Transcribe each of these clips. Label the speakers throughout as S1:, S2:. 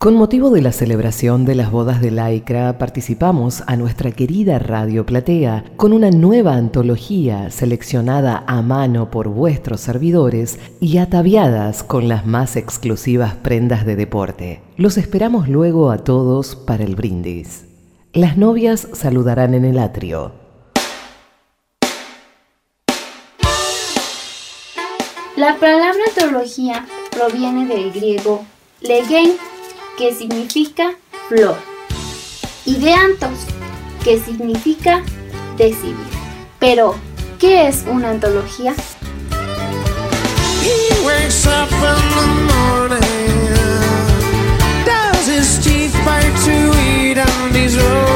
S1: Con motivo de la celebración de las bodas de Laicra, participamos a nuestra querida Radio Platea con una nueva antología seleccionada a mano por vuestros servidores y ataviadas con las más exclusivas prendas de deporte. Los esperamos luego a todos para el brindis. Las novias saludarán en el atrio.
S2: La palabra antología proviene del griego legein que significa flor, y de antos, que significa decidir. Pero, ¿qué es una antología? es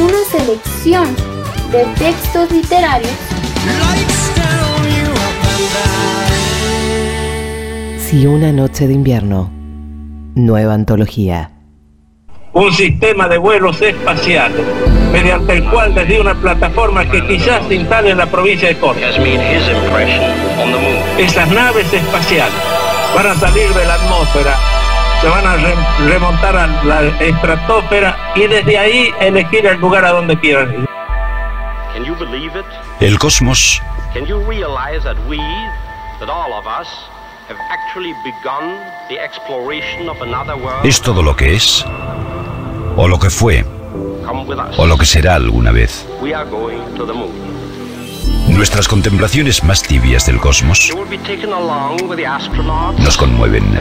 S2: una selección de textos literarios
S1: Si una noche de invierno, nueva antología.
S3: Un sistema de vuelos espaciales, mediante el cual desde una plataforma que quizás se instale en la provincia de Córdoba. Esas naves espaciales van a salir de la atmósfera se van a remontar a la estratosfera y desde ahí elegir el lugar a donde quieran ir.
S4: El cosmos es todo lo que es, o lo que fue, o lo que será alguna vez. Nuestras contemplaciones más tibias del cosmos nos conmueven.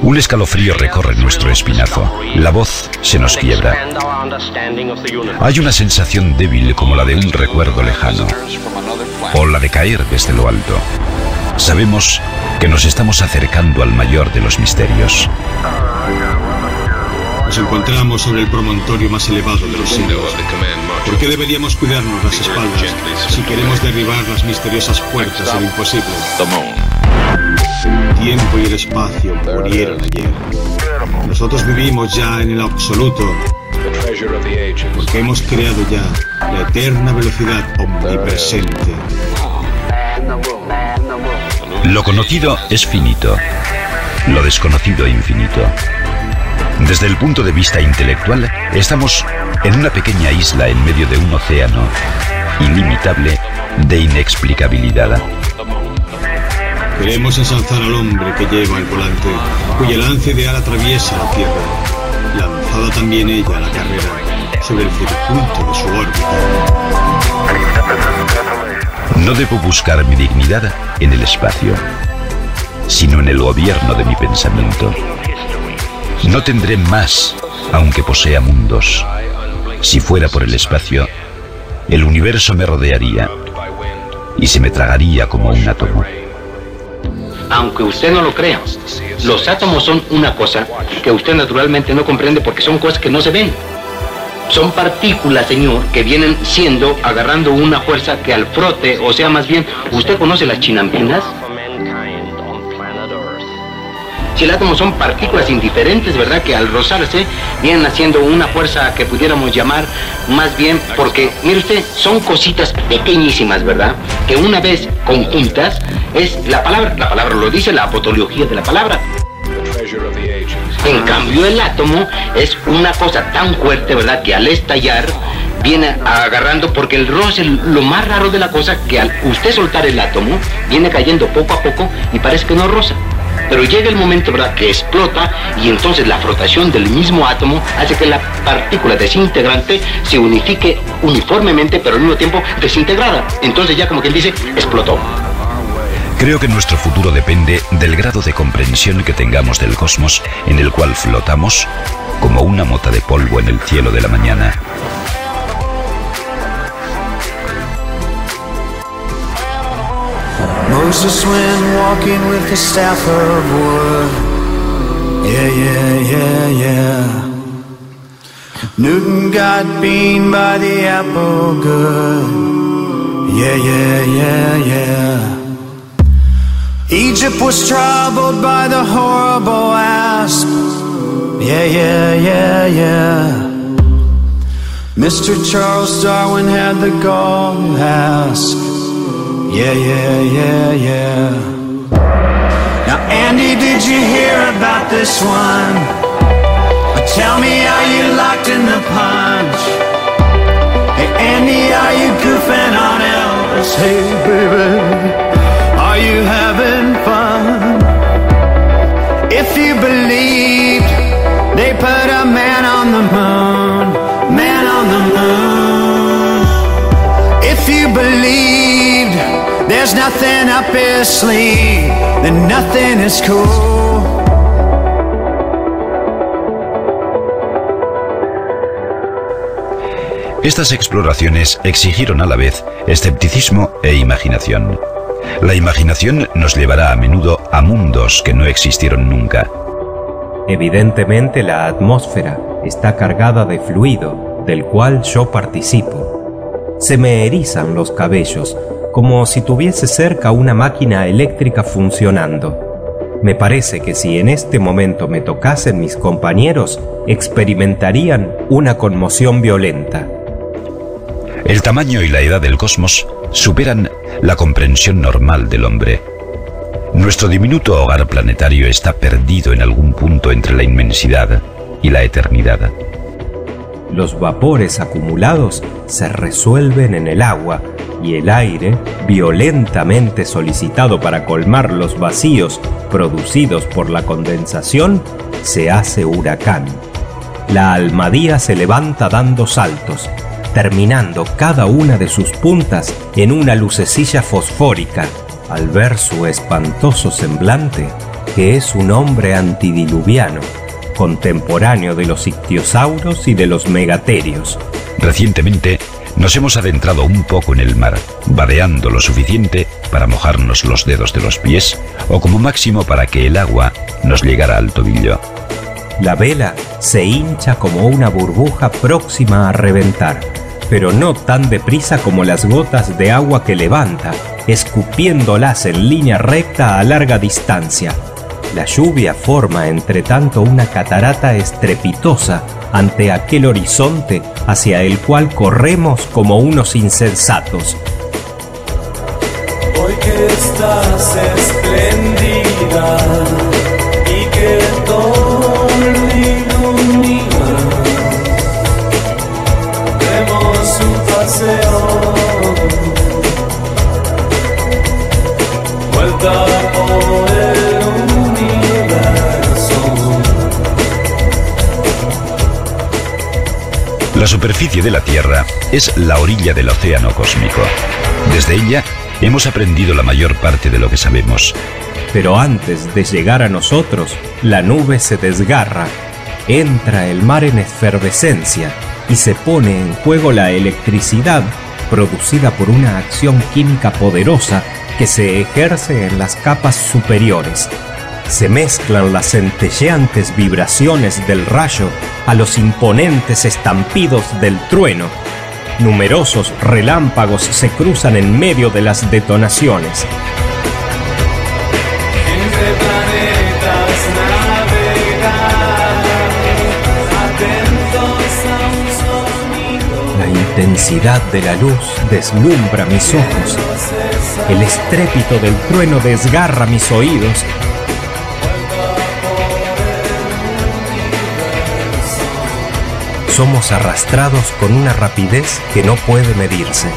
S4: Un escalofrío recorre nuestro espinazo. La voz se nos quiebra. Hay una sensación débil como la de un recuerdo lejano o la de caer desde lo alto. Sabemos que nos estamos acercando al mayor de los misterios.
S5: Nos encontramos sobre el promontorio más elevado de los siglos. ¿Por qué deberíamos cuidarnos las espaldas si queremos derribar las misteriosas puertas del imposible? Tiempo y el espacio murieron ayer. Nosotros vivimos ya en el absoluto porque hemos creado ya la eterna velocidad omnipresente.
S4: Lo conocido es finito, lo desconocido infinito. Desde el punto de vista intelectual, estamos en una pequeña isla en medio de un océano ilimitable de inexplicabilidad.
S5: Queremos ensalzar al hombre que lleva el volante, cuya lance ideal atraviesa la Tierra, lanzada también ella a la carrera sobre el circuito de su órbita.
S4: No debo buscar mi dignidad en el espacio, sino en el gobierno de mi pensamiento. No tendré más, aunque posea mundos. Si fuera por el espacio, el universo me rodearía y se me tragaría como un átomo.
S6: Aunque usted no lo crea, los átomos son una cosa que usted naturalmente no comprende porque son cosas que no se ven. Son partículas, señor, que vienen siendo, agarrando una fuerza que al frote, o sea, más bien, ¿usted conoce las chinampinas? Si el átomo son partículas indiferentes, ¿verdad? Que al rozarse vienen haciendo una fuerza que pudiéramos llamar más bien porque, mire usted, son cositas pequeñísimas, ¿verdad? Que una vez conjuntas es la palabra, la palabra lo dice, la apotología de la palabra. En cambio el átomo es una cosa tan fuerte, ¿verdad? Que al estallar viene agarrando porque el roce, lo más raro de la cosa, que al usted soltar el átomo, viene cayendo poco a poco y parece que no roza. Pero llega el momento, ¿verdad?, que explota y entonces la frotación del mismo átomo hace que la partícula desintegrante se unifique uniformemente, pero al mismo tiempo desintegrada. Entonces ya como quien dice, explotó.
S4: Creo que nuestro futuro depende del grado de comprensión que tengamos del cosmos en el cual flotamos como una mota de polvo en el cielo de la mañana. Moses went walking with a staff of wood. Yeah, yeah, yeah, yeah.
S7: Newton got beaten by the apple good. Yeah, yeah, yeah, yeah. Egypt was troubled by the horrible asp. Yeah, yeah, yeah, yeah. Mr. Charles Darwin had the to ask. Yeah, yeah, yeah, yeah. Now, Andy, did you hear about this one? Tell me, are you locked in the punch? Hey, Andy, are you goofing on Elvis? Hey, baby, are you having fun? If you believed they put a man on the moon, man on the moon. If you believed there's nothing up his sleeve, then nothing is cool.
S4: Estas exploraciones exigieron a la vez escepticismo e imaginación. La imaginación nos llevará a menudo a mundos que no existieron nunca.
S8: Evidentemente la atmósfera está cargada de fluido, del cual yo participo. Se me erizan los cabellos, como si tuviese cerca una máquina eléctrica funcionando. Me parece que si en este momento me tocasen mis compañeros, experimentarían una conmoción violenta.
S4: El tamaño y la edad del cosmos superan la comprensión normal del hombre. Nuestro diminuto hogar planetario está perdido en algún punto entre la inmensidad y la eternidad.
S8: Los vapores acumulados se resuelven en el agua y el aire, violentamente solicitado para colmar los vacíos producidos por la condensación, se hace huracán. La almadía se levanta dando saltos, terminando cada una de sus puntas en una lucecilla fosfórica, al ver su espantoso semblante, que es un hombre antidiluviano, contemporáneo de los ictiosauros y de los megaterios.
S4: Recientemente nos hemos adentrado un poco en el mar, vadeando lo suficiente para mojarnos los dedos de los pies o como máximo para que el agua nos llegara al tobillo.
S8: La vela se hincha como una burbuja próxima a reventar pero no tan deprisa como las gotas de agua que levanta, escupiéndolas en línea recta a larga distancia. La lluvia forma entre tanto una catarata estrepitosa ante aquel horizonte hacia el cual corremos como unos insensatos.
S7: Hoy que estás
S4: La superficie de la Tierra es la orilla del océano cósmico. Desde ella hemos aprendido la mayor parte de lo que sabemos.
S8: Pero antes de llegar a nosotros, la nube se desgarra, entra el mar en efervescencia y se pone en juego la electricidad producida por una acción química poderosa que se ejerce en las capas superiores se mezclan las centelleantes vibraciones del rayo a los imponentes estampidos del trueno. Numerosos relámpagos se cruzan en medio de las detonaciones. La intensidad de la luz deslumbra mis ojos. El estrépito del trueno desgarra mis oídos somos arrastrados con una rapidez que no puede medirse.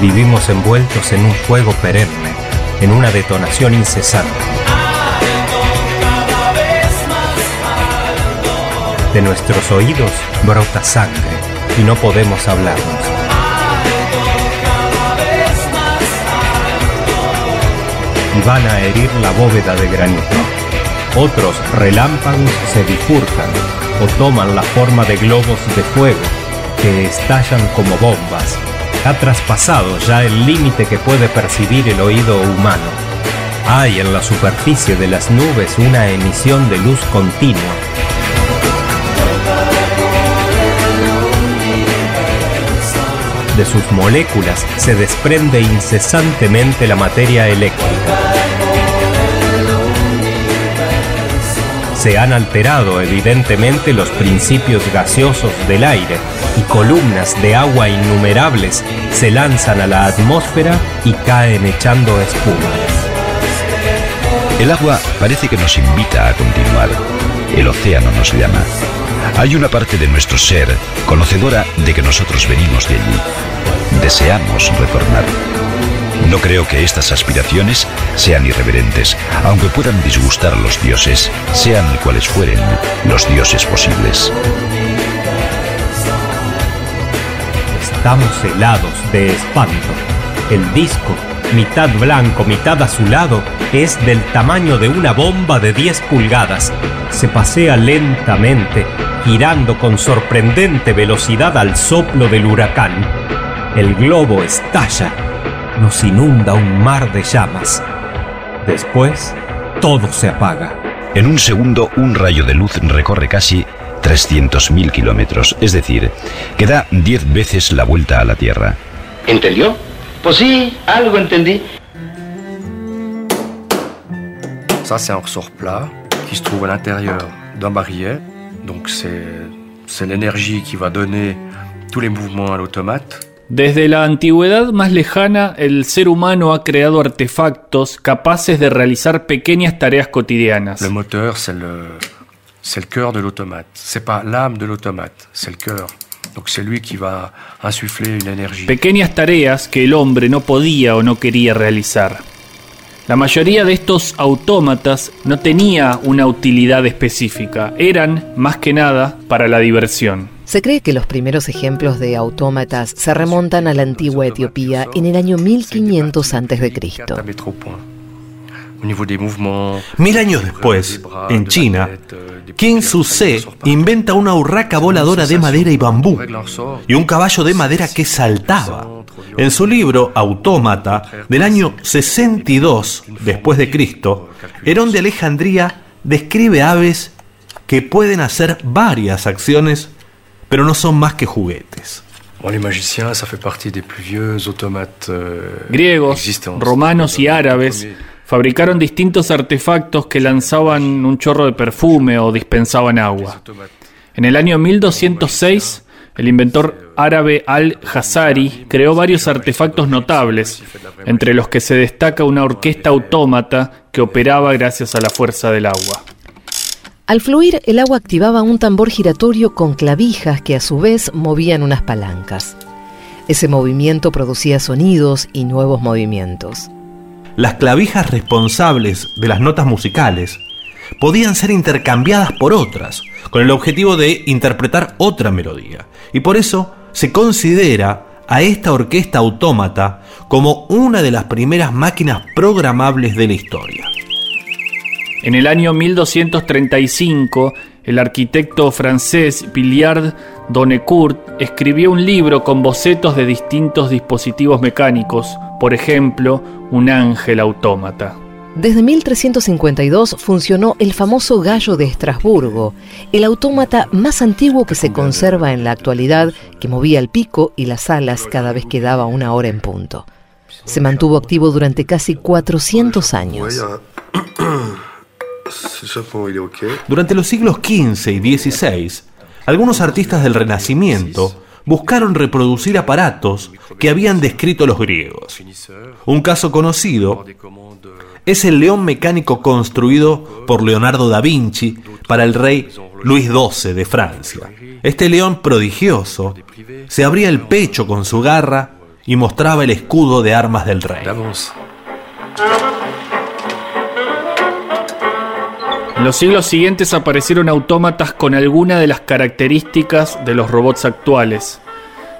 S8: Vivimos envueltos en un fuego perenne, en una detonación incesante. De nuestros oídos brota sangre y no podemos hablarnos. Y van a herir la bóveda de granito. Otros relámpagos se bifurcan o toman la forma de globos de fuego que estallan como bombas. Ha traspasado ya el límite que puede percibir el oído humano. Hay en la superficie de las nubes una emisión de luz continua. De sus moléculas se desprende incesantemente la materia eléctrica. Se han alterado evidentemente los principios gaseosos del aire y columnas de agua innumerables se lanzan a la atmósfera y caen echando espuma.
S4: El agua parece que nos invita a continuar. El océano nos llama. Hay una parte de nuestro ser conocedora de que nosotros venimos de allí. Deseamos retornar. No creo que estas aspiraciones sean irreverentes, aunque puedan disgustar a los dioses, sean cuales fueren los dioses posibles.
S8: Estamos helados de espanto. El disco, mitad blanco, mitad azulado, es del tamaño de una bomba de 10 pulgadas. Se pasea lentamente, girando con sorprendente velocidad al soplo del huracán. El globo estalla, nos inunda un mar de llamas. Después, todo se apaga.
S4: En un segundo, un rayo de luz recorre casi 300.000 kilómetros, es decir, que da 10 veces la vuelta a la Tierra.
S6: ¿Entendió? Pues sí, algo entendí.
S9: Ça, c'est un ressort plat qui se trouve à l'intérieur d'un barillet. Donc, c'est l'énergie qui va donner tous les mouvements à l'automate.
S10: Desde la antigüedad más lejana, el ser humano ha creado artefactos capaces de realizar pequeñas tareas cotidianas.
S9: Le moteur, c'est le, c'est le cœur de l'automate. C'est pas l'âme de l'automate, c'est le cœur. Donc c'est lui qui va insuffler une énergie.
S10: Pequeñas tareas que el hombre no podía o no quería realizar. La mayoría de estos autómatas no tenía una utilidad específica, eran más que nada para la diversión.
S1: Se cree que los primeros ejemplos de autómatas se remontan a la antigua Etiopía en el año 1500 a.C.
S11: Mil años después, en China, Qin Su-se inventa una urraca voladora de madera y bambú y un caballo de madera que saltaba. En su libro Autómata, del año 62 después de Cristo, Herón de Alejandría describe aves que pueden hacer varias acciones, pero no son más que juguetes.
S10: Griegos, romanos y árabes fabricaron distintos artefactos que lanzaban un chorro de perfume o dispensaban agua. En el año 1206, el inventor árabe Al-Hazari creó varios artefactos notables, entre los que se destaca una orquesta autómata que operaba gracias a la fuerza del agua.
S1: Al fluir, el agua activaba un tambor giratorio con clavijas que a su vez movían unas palancas. Ese movimiento producía sonidos y nuevos movimientos
S11: las clavijas responsables de las notas musicales podían ser intercambiadas por otras, con el objetivo de interpretar otra melodía. Y por eso se considera a esta orquesta autómata como una de las primeras máquinas programables de la historia.
S10: En el año 1235, el arquitecto francés Billiard Donecourt escribió un libro con bocetos de distintos dispositivos mecánicos, por ejemplo, un ángel autómata.
S1: Desde 1352 funcionó el famoso gallo de Estrasburgo, el autómata más antiguo que se conserva en la actualidad, que movía el pico y las alas cada vez que daba una hora en punto. Se mantuvo activo durante casi 400 años.
S11: Durante los siglos XV y XVI, algunos artistas del Renacimiento buscaron reproducir aparatos que habían descrito los griegos. Un caso conocido es el león mecánico construido por Leonardo da Vinci para el rey Luis XII de Francia. Este león prodigioso se abría el pecho con su garra y mostraba el escudo de armas del rey.
S10: En los siglos siguientes aparecieron autómatas con alguna de las características de los robots actuales.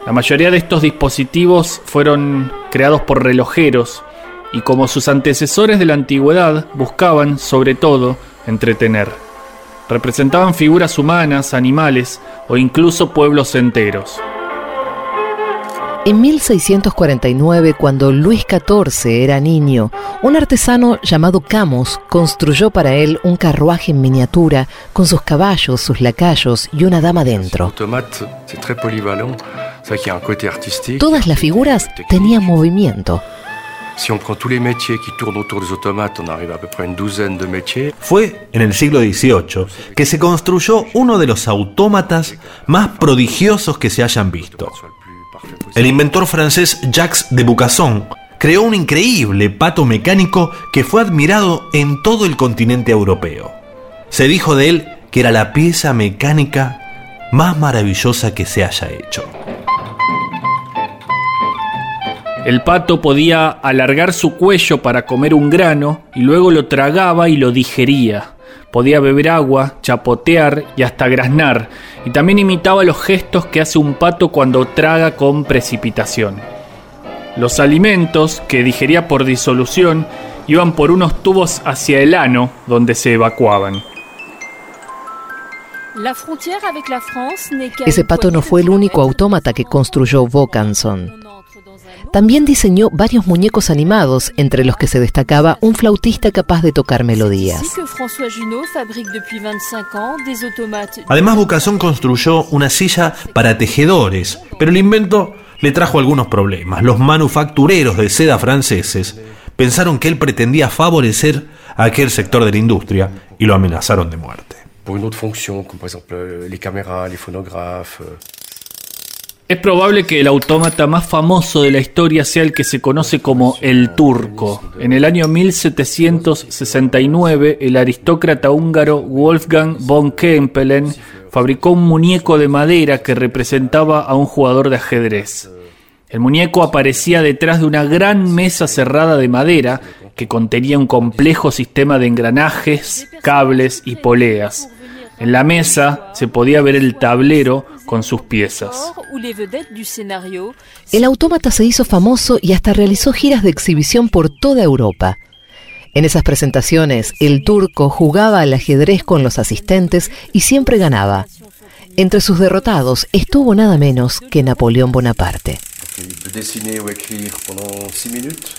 S10: La mayoría de estos dispositivos fueron creados por relojeros y como sus antecesores de la antigüedad buscaban, sobre todo, entretener. Representaban figuras humanas, animales o incluso pueblos enteros.
S1: En 1649, cuando Luis XIV era niño, un artesano llamado Camus construyó para él un carruaje en miniatura con sus caballos, sus lacayos y una dama dentro. Todas las figuras tenían movimiento.
S11: Fue en el siglo XVIII que se construyó uno de los autómatas más prodigiosos que se hayan visto. El inventor francés Jacques de Bucasson creó un increíble pato mecánico que fue admirado en todo el continente europeo. Se dijo de él que era la pieza mecánica más maravillosa que se haya hecho.
S10: El pato podía alargar su cuello para comer un grano y luego lo tragaba y lo digería. Podía beber agua, chapotear y hasta graznar, y también imitaba los gestos que hace un pato cuando traga con precipitación. Los alimentos, que digería por disolución, iban por unos tubos hacia el ano, donde se evacuaban.
S1: Ese pato no fue el único autómata que construyó Vaucanson. También diseñó varios muñecos animados, entre los que se destacaba un flautista capaz de tocar melodías.
S11: Además, Bucasson construyó una silla para tejedores, pero el invento le trajo algunos problemas. Los manufactureros de seda franceses pensaron que él pretendía favorecer a aquel sector de la industria y lo amenazaron de muerte.
S10: Es probable que el autómata más famoso de la historia sea el que se conoce como el turco. En el año 1769, el aristócrata húngaro Wolfgang von Kempelen fabricó un muñeco de madera que representaba a un jugador de ajedrez. El muñeco aparecía detrás de una gran mesa cerrada de madera que contenía un complejo sistema de engranajes, cables y poleas. En la mesa se podía ver el tablero con sus piezas.
S1: El autómata se hizo famoso y hasta realizó giras de exhibición por toda Europa. En esas presentaciones, el turco jugaba al ajedrez con los asistentes y siempre ganaba. Entre sus derrotados estuvo nada menos que Napoleón Bonaparte.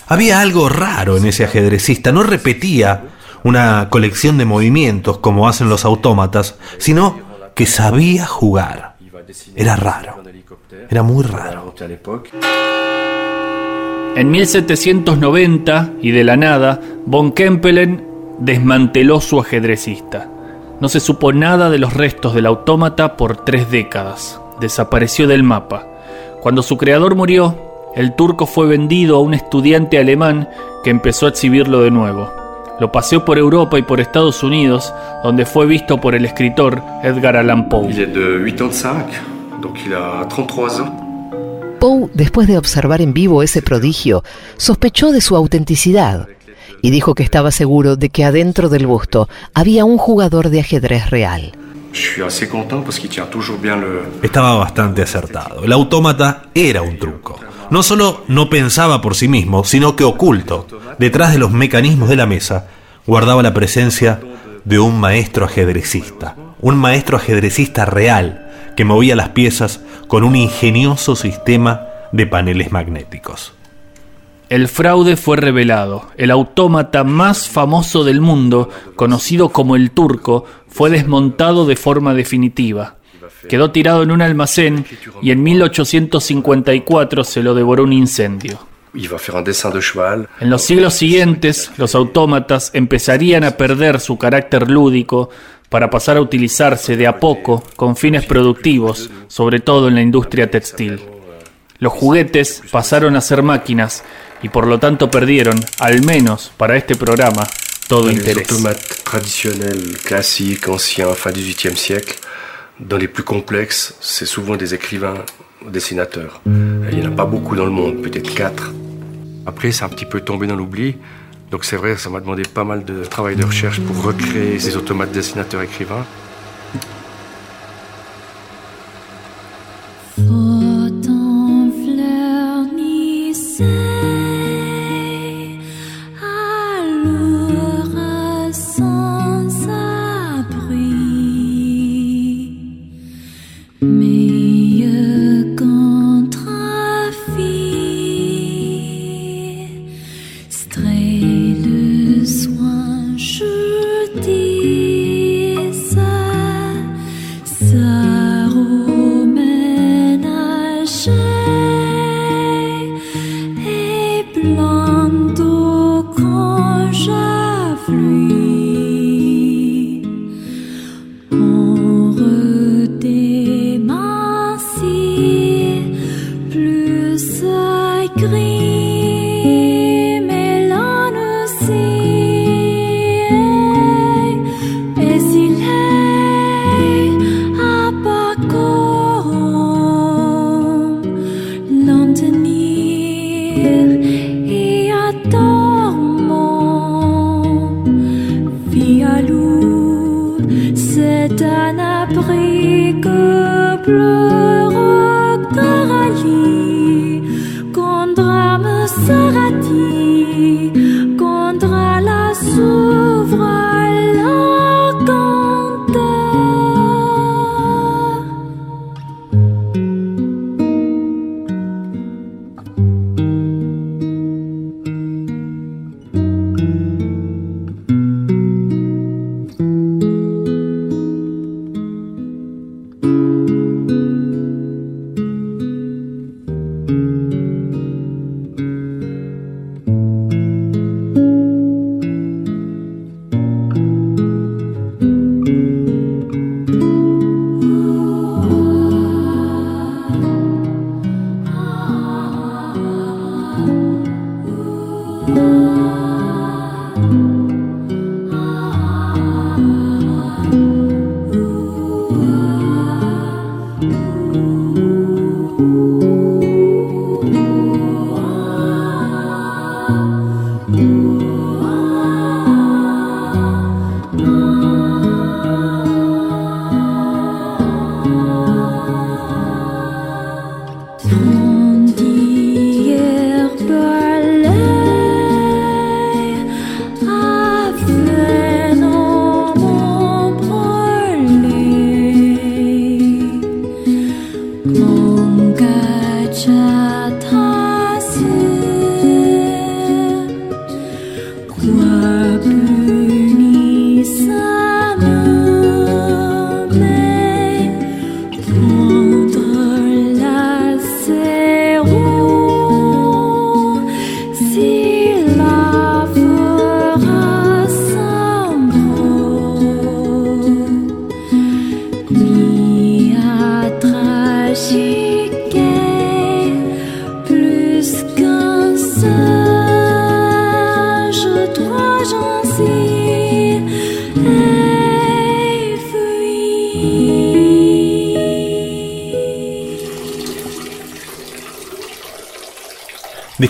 S11: Había algo raro en ese ajedrecista, no repetía una colección de movimientos como hacen los autómatas, sino que sabía jugar. Era raro. Era muy raro.
S10: En 1790, y de la nada, von Kempelen desmanteló su ajedrecista. No se supo nada de los restos del autómata por tres décadas. Desapareció del mapa. Cuando su creador murió, el turco fue vendido a un estudiante alemán que empezó a exhibirlo de nuevo. Lo paseó por Europa y por Estados Unidos, donde fue visto por el escritor Edgar Allan Poe.
S1: Poe, después de observar en vivo ese prodigio, sospechó de su autenticidad y dijo que estaba seguro de que adentro del busto había un jugador de ajedrez real.
S11: Estaba bastante acertado. El autómata era un truco. No solo no pensaba por sí mismo, sino que oculto, detrás de los mecanismos de la mesa, guardaba la presencia de un maestro ajedrecista, un maestro ajedrecista real que movía las piezas con un ingenioso sistema de paneles magnéticos.
S10: El fraude fue revelado. El autómata más famoso del mundo, conocido como el turco, fue desmontado de forma definitiva. Quedó tirado en un almacén y en 1854 se lo devoró un incendio. En los siglos siguientes, los autómatas empezarían a perder su carácter lúdico para pasar a utilizarse de a poco con fines productivos, sobre todo en la industria textil. Los juguetes pasaron a ser máquinas y por lo tanto perdieron, al menos para este programa, todo interés.
S9: Dans les plus complexes, c'est souvent des écrivains dessinateurs. Il n'y en a pas beaucoup dans le monde, peut-être quatre. Après, c'est un petit peu tombé dans l'oubli. Donc c'est vrai, ça m'a demandé pas mal de travail de recherche pour recréer ces automates dessinateurs écrivains.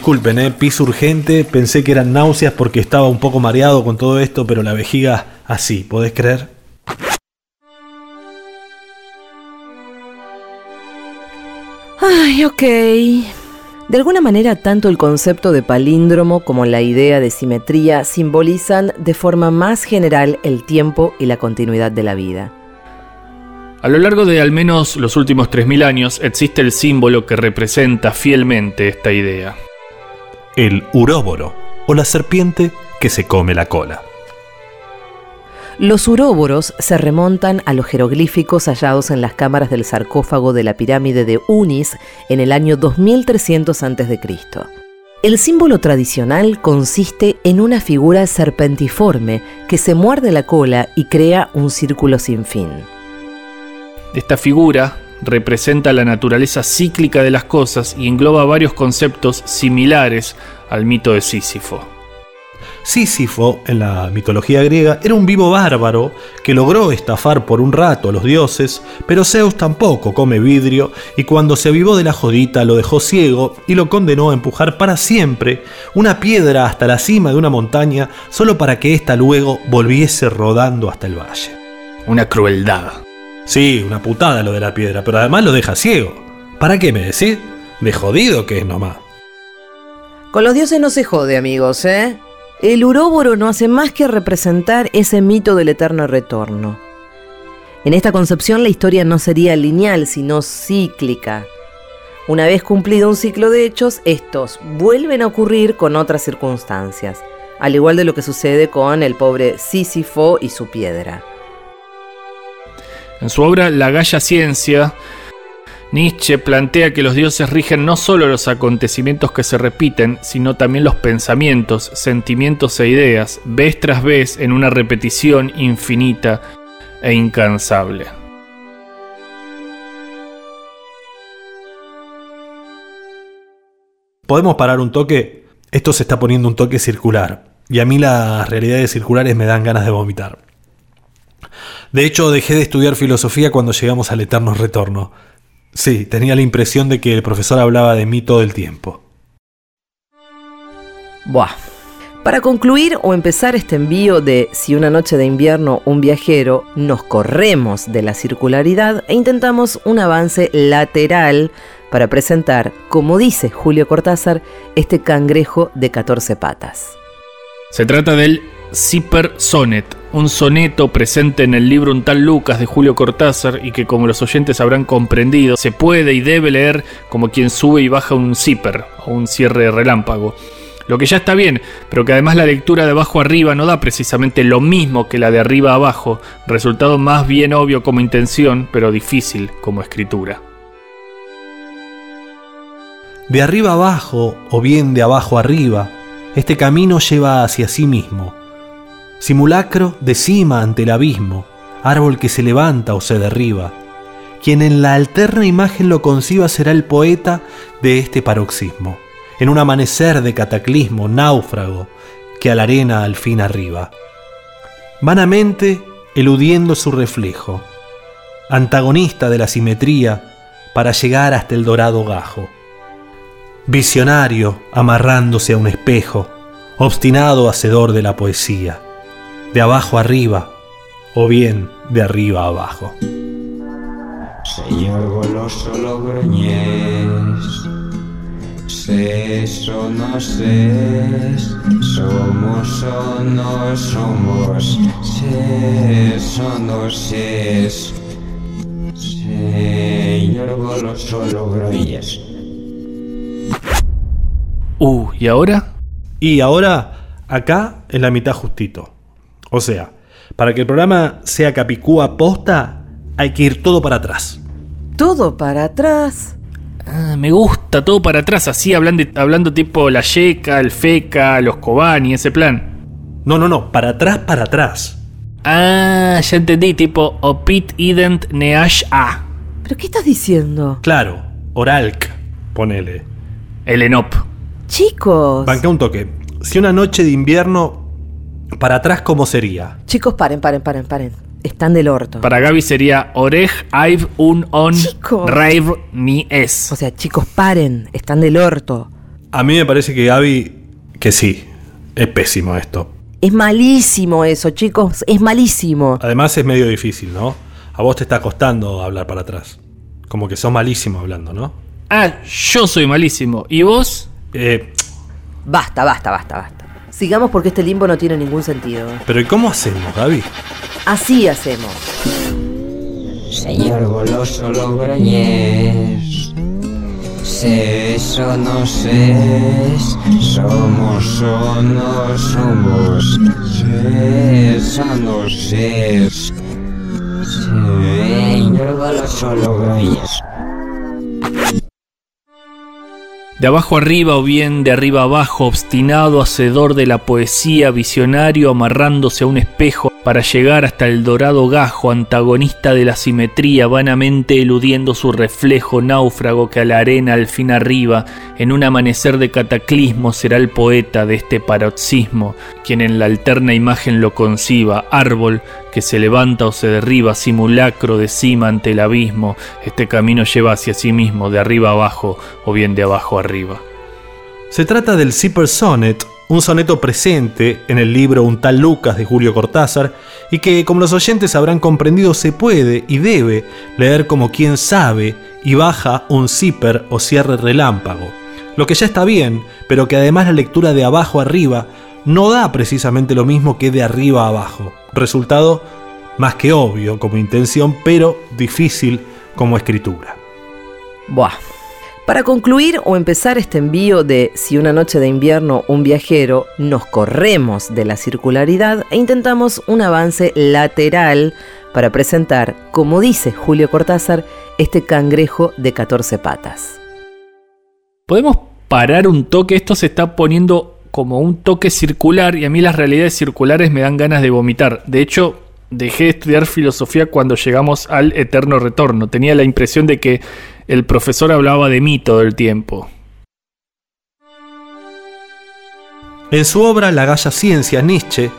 S11: Disculpen, eh, pis urgente, pensé que eran náuseas porque estaba un poco mareado con todo esto, pero la vejiga así, ¿podés creer?
S1: Ay, ok. De alguna manera, tanto el concepto de palíndromo como la idea de simetría simbolizan de forma más general el tiempo y la continuidad de la vida.
S10: A lo largo de al menos los últimos 3.000 años existe el símbolo que representa fielmente esta idea
S11: el uróboro o la serpiente que se come la cola.
S1: Los uróboros se remontan a los jeroglíficos hallados en las cámaras del sarcófago de la pirámide de Unis en el año 2300 a.C. El símbolo tradicional consiste en una figura serpentiforme que se muerde la cola y crea un círculo sin fin.
S10: Esta figura representa la naturaleza cíclica de las cosas y engloba varios conceptos similares al mito de Sísifo.
S11: Sísifo, en la mitología griega, era un vivo bárbaro que logró estafar por un rato a los dioses, pero Zeus tampoco come vidrio y cuando se avivó de la jodita lo dejó ciego y lo condenó a empujar para siempre una piedra hasta la cima de una montaña solo para que ésta luego volviese rodando hasta el valle.
S10: Una crueldad.
S11: Sí, una putada lo de la piedra, pero además lo deja ciego. ¿Para qué me decís? De jodido que es nomás.
S1: Con los dioses no se jode, amigos, ¿eh? El uróboro no hace más que representar ese mito del eterno retorno. En esta concepción la historia no sería lineal, sino cíclica. Una vez cumplido un ciclo de hechos, estos vuelven a ocurrir con otras circunstancias, al igual de lo que sucede con el pobre Sísifo y su piedra.
S10: En su obra La Galla Ciencia, Nietzsche plantea que los dioses rigen no solo los acontecimientos que se repiten, sino también los pensamientos, sentimientos e ideas, vez tras vez en una repetición infinita e incansable.
S11: ¿Podemos parar un toque? Esto se está poniendo un toque circular, y a mí las realidades circulares me dan ganas de vomitar. De hecho, dejé de estudiar filosofía cuando llegamos al eterno retorno. Sí, tenía la impresión de que el profesor hablaba de mí todo el tiempo.
S1: Buah. Para concluir o empezar este envío de Si una noche de invierno un viajero, nos corremos de la circularidad e intentamos un avance lateral para presentar, como dice Julio Cortázar, este cangrejo de 14 patas.
S10: Se trata del Zipper Sonnet, un soneto presente en el libro Un tal Lucas de Julio Cortázar y que como los oyentes habrán comprendido, se puede y debe leer como quien sube y baja un zipper o un cierre relámpago. Lo que ya está bien, pero que además la lectura de abajo arriba no da precisamente lo mismo que la de arriba abajo, resultado más bien obvio como intención, pero difícil como escritura.
S11: De arriba abajo o bien de abajo arriba, este camino lleva hacia sí mismo. Simulacro de cima ante el abismo, árbol que se levanta o se derriba. Quien en la alterna imagen lo conciba será el poeta de este paroxismo en un amanecer de cataclismo, náufrago, que a la arena al fin arriba. Vanamente eludiendo su reflejo, antagonista de la simetría para llegar hasta el dorado gajo. Visionario amarrándose a un espejo, obstinado hacedor de la poesía, de abajo arriba o bien de arriba abajo.
S12: Señor Goloso Logroñés eso no sé, somos o no somos, eso no sé, Señor Goloso Logroñez.
S10: Uh, ¿y ahora?
S11: Y ahora, acá en la mitad justito. O sea, para que el programa sea capicúa posta, hay que ir todo para atrás.
S1: ¿Todo para atrás?
S10: Ah, me gusta todo para atrás, así hablando, hablando tipo la Yeca, el Feca, los Kobani, ese plan.
S11: No, no, no, para atrás, para atrás.
S10: Ah, ya entendí, tipo Opit Ident Neash A.
S1: ¿Pero qué estás diciendo?
S11: Claro, Oralk, ponele.
S10: El Enop.
S1: Chicos.
S11: Banca un toque. Si una noche de invierno, para atrás, ¿cómo sería?
S1: Chicos, paren, paren, paren, paren están del orto.
S10: Para Gaby sería Orej, Aiv, Un, On, Rave, Ni, Es.
S1: O sea, chicos, paren, están del orto.
S11: A mí me parece que Gaby, que sí, es pésimo esto.
S1: Es malísimo eso, chicos, es malísimo.
S11: Además es medio difícil, ¿no? A vos te está costando hablar para atrás. Como que sos malísimo hablando, ¿no?
S10: Ah, yo soy malísimo. ¿Y vos?
S11: Eh...
S1: Basta, basta, basta, basta. Sigamos porque este limbo no tiene ningún sentido.
S11: Pero ¿y cómo hacemos, Gaby?
S1: Así hacemos.
S12: Señor Goloso Logroñez, sé eso no sé, somos o no somos, sé eso no sé, Señor Goloso Logroñez.
S10: De abajo arriba o bien de arriba abajo, obstinado, hacedor de la poesía, visionario, amarrándose a un espejo para llegar hasta el dorado gajo, antagonista de la simetría, vanamente eludiendo su reflejo náufrago que a la arena al fin arriba, en un amanecer de cataclismo será el poeta de este paroxismo, quien en la alterna imagen lo conciba, árbol que se levanta o se derriba, simulacro de cima ante el abismo, este camino lleva hacia sí mismo, de arriba abajo o bien de abajo arriba.
S11: Se trata del Zipper Sonnet, un soneto presente en el libro Un tal Lucas de Julio Cortázar, y que, como los oyentes habrán comprendido, se puede y debe leer como quien sabe y baja un zipper o cierre relámpago. Lo que ya está bien, pero que además la lectura de abajo arriba no da precisamente lo mismo que de arriba abajo. Resultado más que obvio como intención, pero difícil como escritura.
S1: Buah. Para concluir o empezar este envío de Si una noche de invierno un viajero, nos corremos de la circularidad e intentamos un avance lateral para presentar, como dice Julio Cortázar, este cangrejo de 14 patas.
S10: ¿Podemos parar un toque? Esto se está poniendo como un toque circular y a mí las realidades circulares me dan ganas de vomitar. De hecho, dejé de estudiar filosofía cuando llegamos al eterno retorno. Tenía la impresión de que el profesor hablaba de mí todo el tiempo.
S11: En su obra La Galla Ciencia, Nietzsche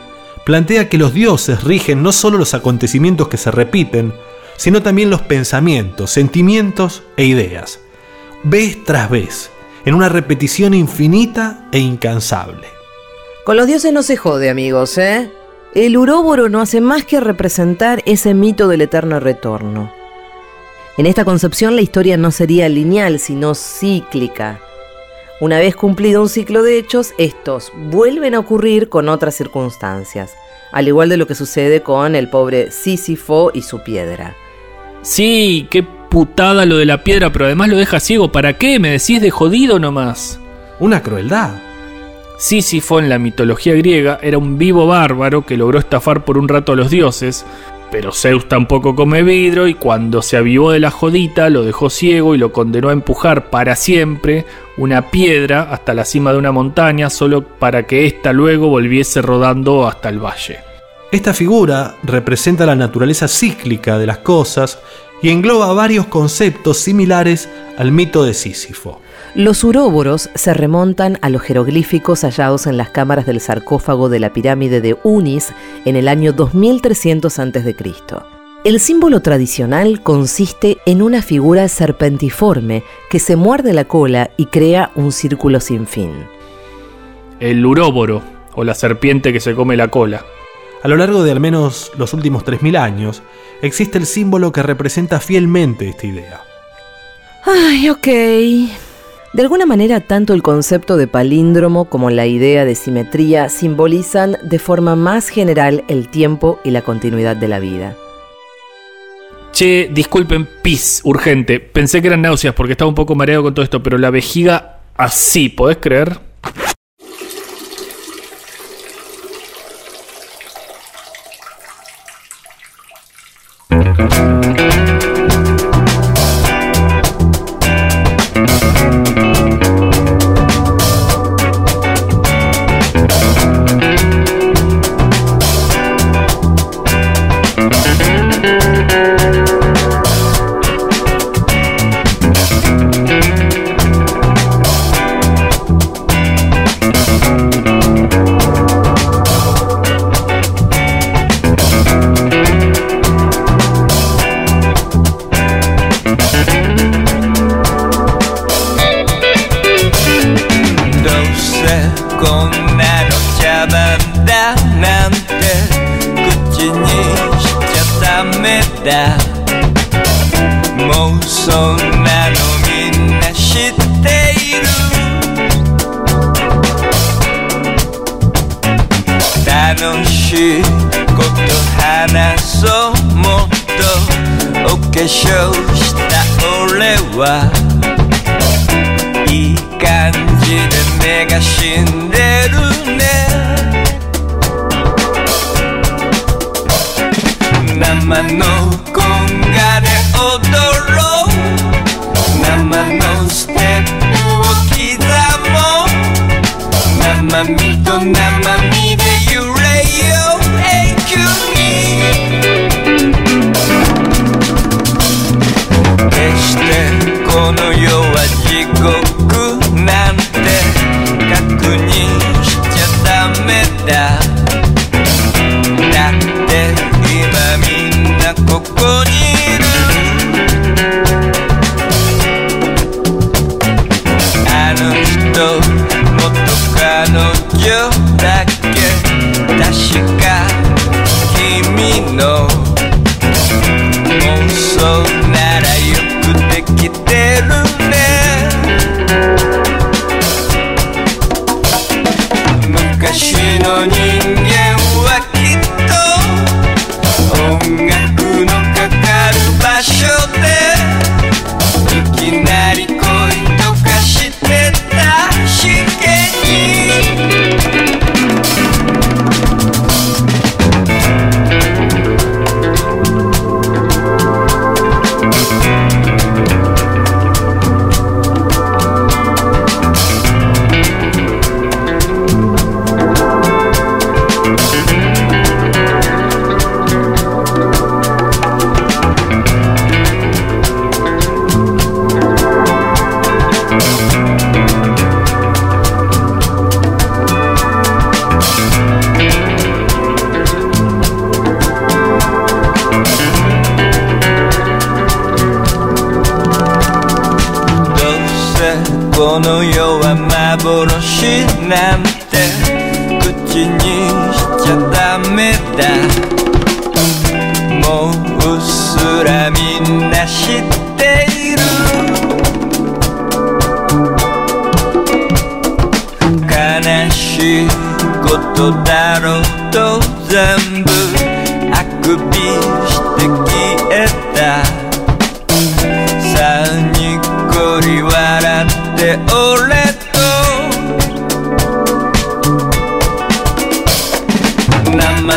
S11: plantea que los dioses rigen no solo los acontecimientos que se repiten, sino también los pensamientos, sentimientos e ideas, vez tras vez, en una repetición infinita e incansable.
S1: Con los dioses no se jode, amigos, ¿eh? El uróboro no hace más que representar ese mito del eterno retorno. En esta concepción la historia no sería lineal, sino cíclica. Una vez cumplido un ciclo de hechos, estos vuelven a ocurrir con otras circunstancias, al igual de lo que sucede con el pobre Sísifo y su piedra.
S13: Sí, qué putada lo de la piedra, pero además lo deja ciego. ¿Para qué? Me decís de jodido nomás.
S11: Una crueldad.
S13: Sísifo en la mitología griega era un vivo bárbaro que logró estafar por un rato a los dioses, pero Zeus tampoco come vidrio y cuando se avivó de la jodita lo dejó ciego y lo condenó a empujar para siempre una piedra hasta la cima de una montaña solo para que ésta luego volviese rodando hasta el valle.
S11: Esta figura representa la naturaleza cíclica de las cosas y engloba varios conceptos similares al mito de Sísifo.
S1: Los uróboros se remontan a los jeroglíficos hallados en las cámaras del sarcófago de la pirámide de Unis en el año 2300 a.C. El símbolo tradicional consiste en una figura serpentiforme que se muerde la cola y crea un círculo sin fin.
S13: El uróboro, o la serpiente que se come la cola.
S11: A lo largo de al menos los últimos 3.000 años, existe el símbolo que representa fielmente esta idea.
S1: Ay, ok. De alguna manera, tanto el concepto de palíndromo como la idea de simetría simbolizan de forma más general el tiempo y la continuidad de la vida.
S13: Che, disculpen, pis, urgente. Pensé que eran náuseas porque estaba un poco mareado con todo esto, pero la vejiga así, ¿podés creer? 生身と生身で揺れよう永久に決してこの世は地獄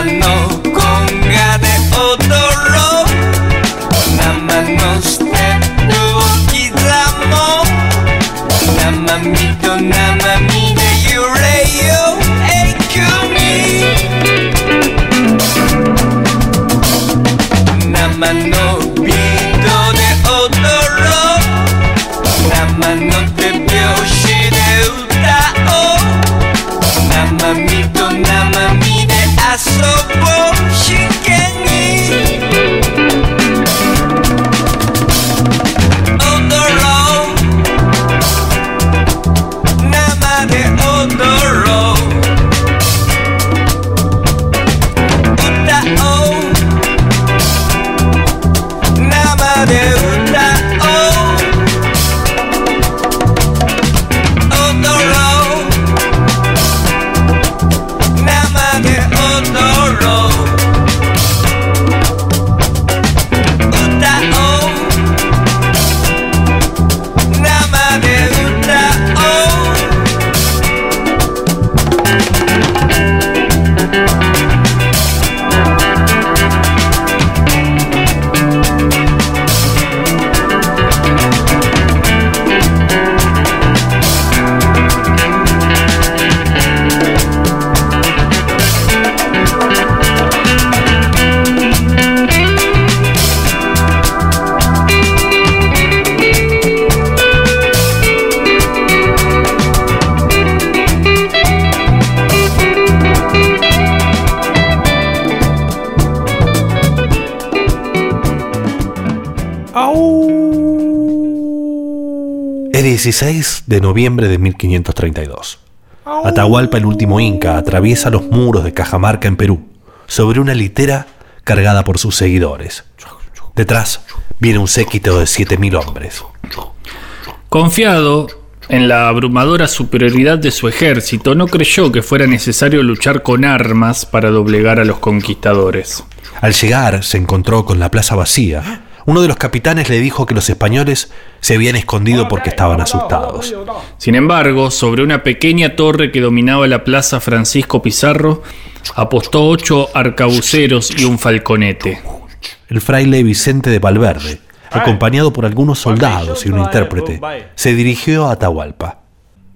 S11: know 16 de noviembre de 1532. Atahualpa, el último inca, atraviesa los muros de Cajamarca en Perú, sobre una litera cargada por sus seguidores. Detrás viene un séquito de 7.000 hombres.
S10: Confiado en la abrumadora superioridad de su ejército, no creyó que fuera necesario luchar con armas para doblegar a los conquistadores.
S11: Al llegar se encontró con la plaza vacía. Uno de los capitanes le dijo que los españoles se habían escondido porque estaban asustados.
S10: Sin embargo, sobre una pequeña torre que dominaba la plaza Francisco Pizarro, apostó ocho arcabuceros y un falconete.
S11: El fraile Vicente de Valverde, acompañado por algunos soldados y un intérprete, se dirigió a Atahualpa.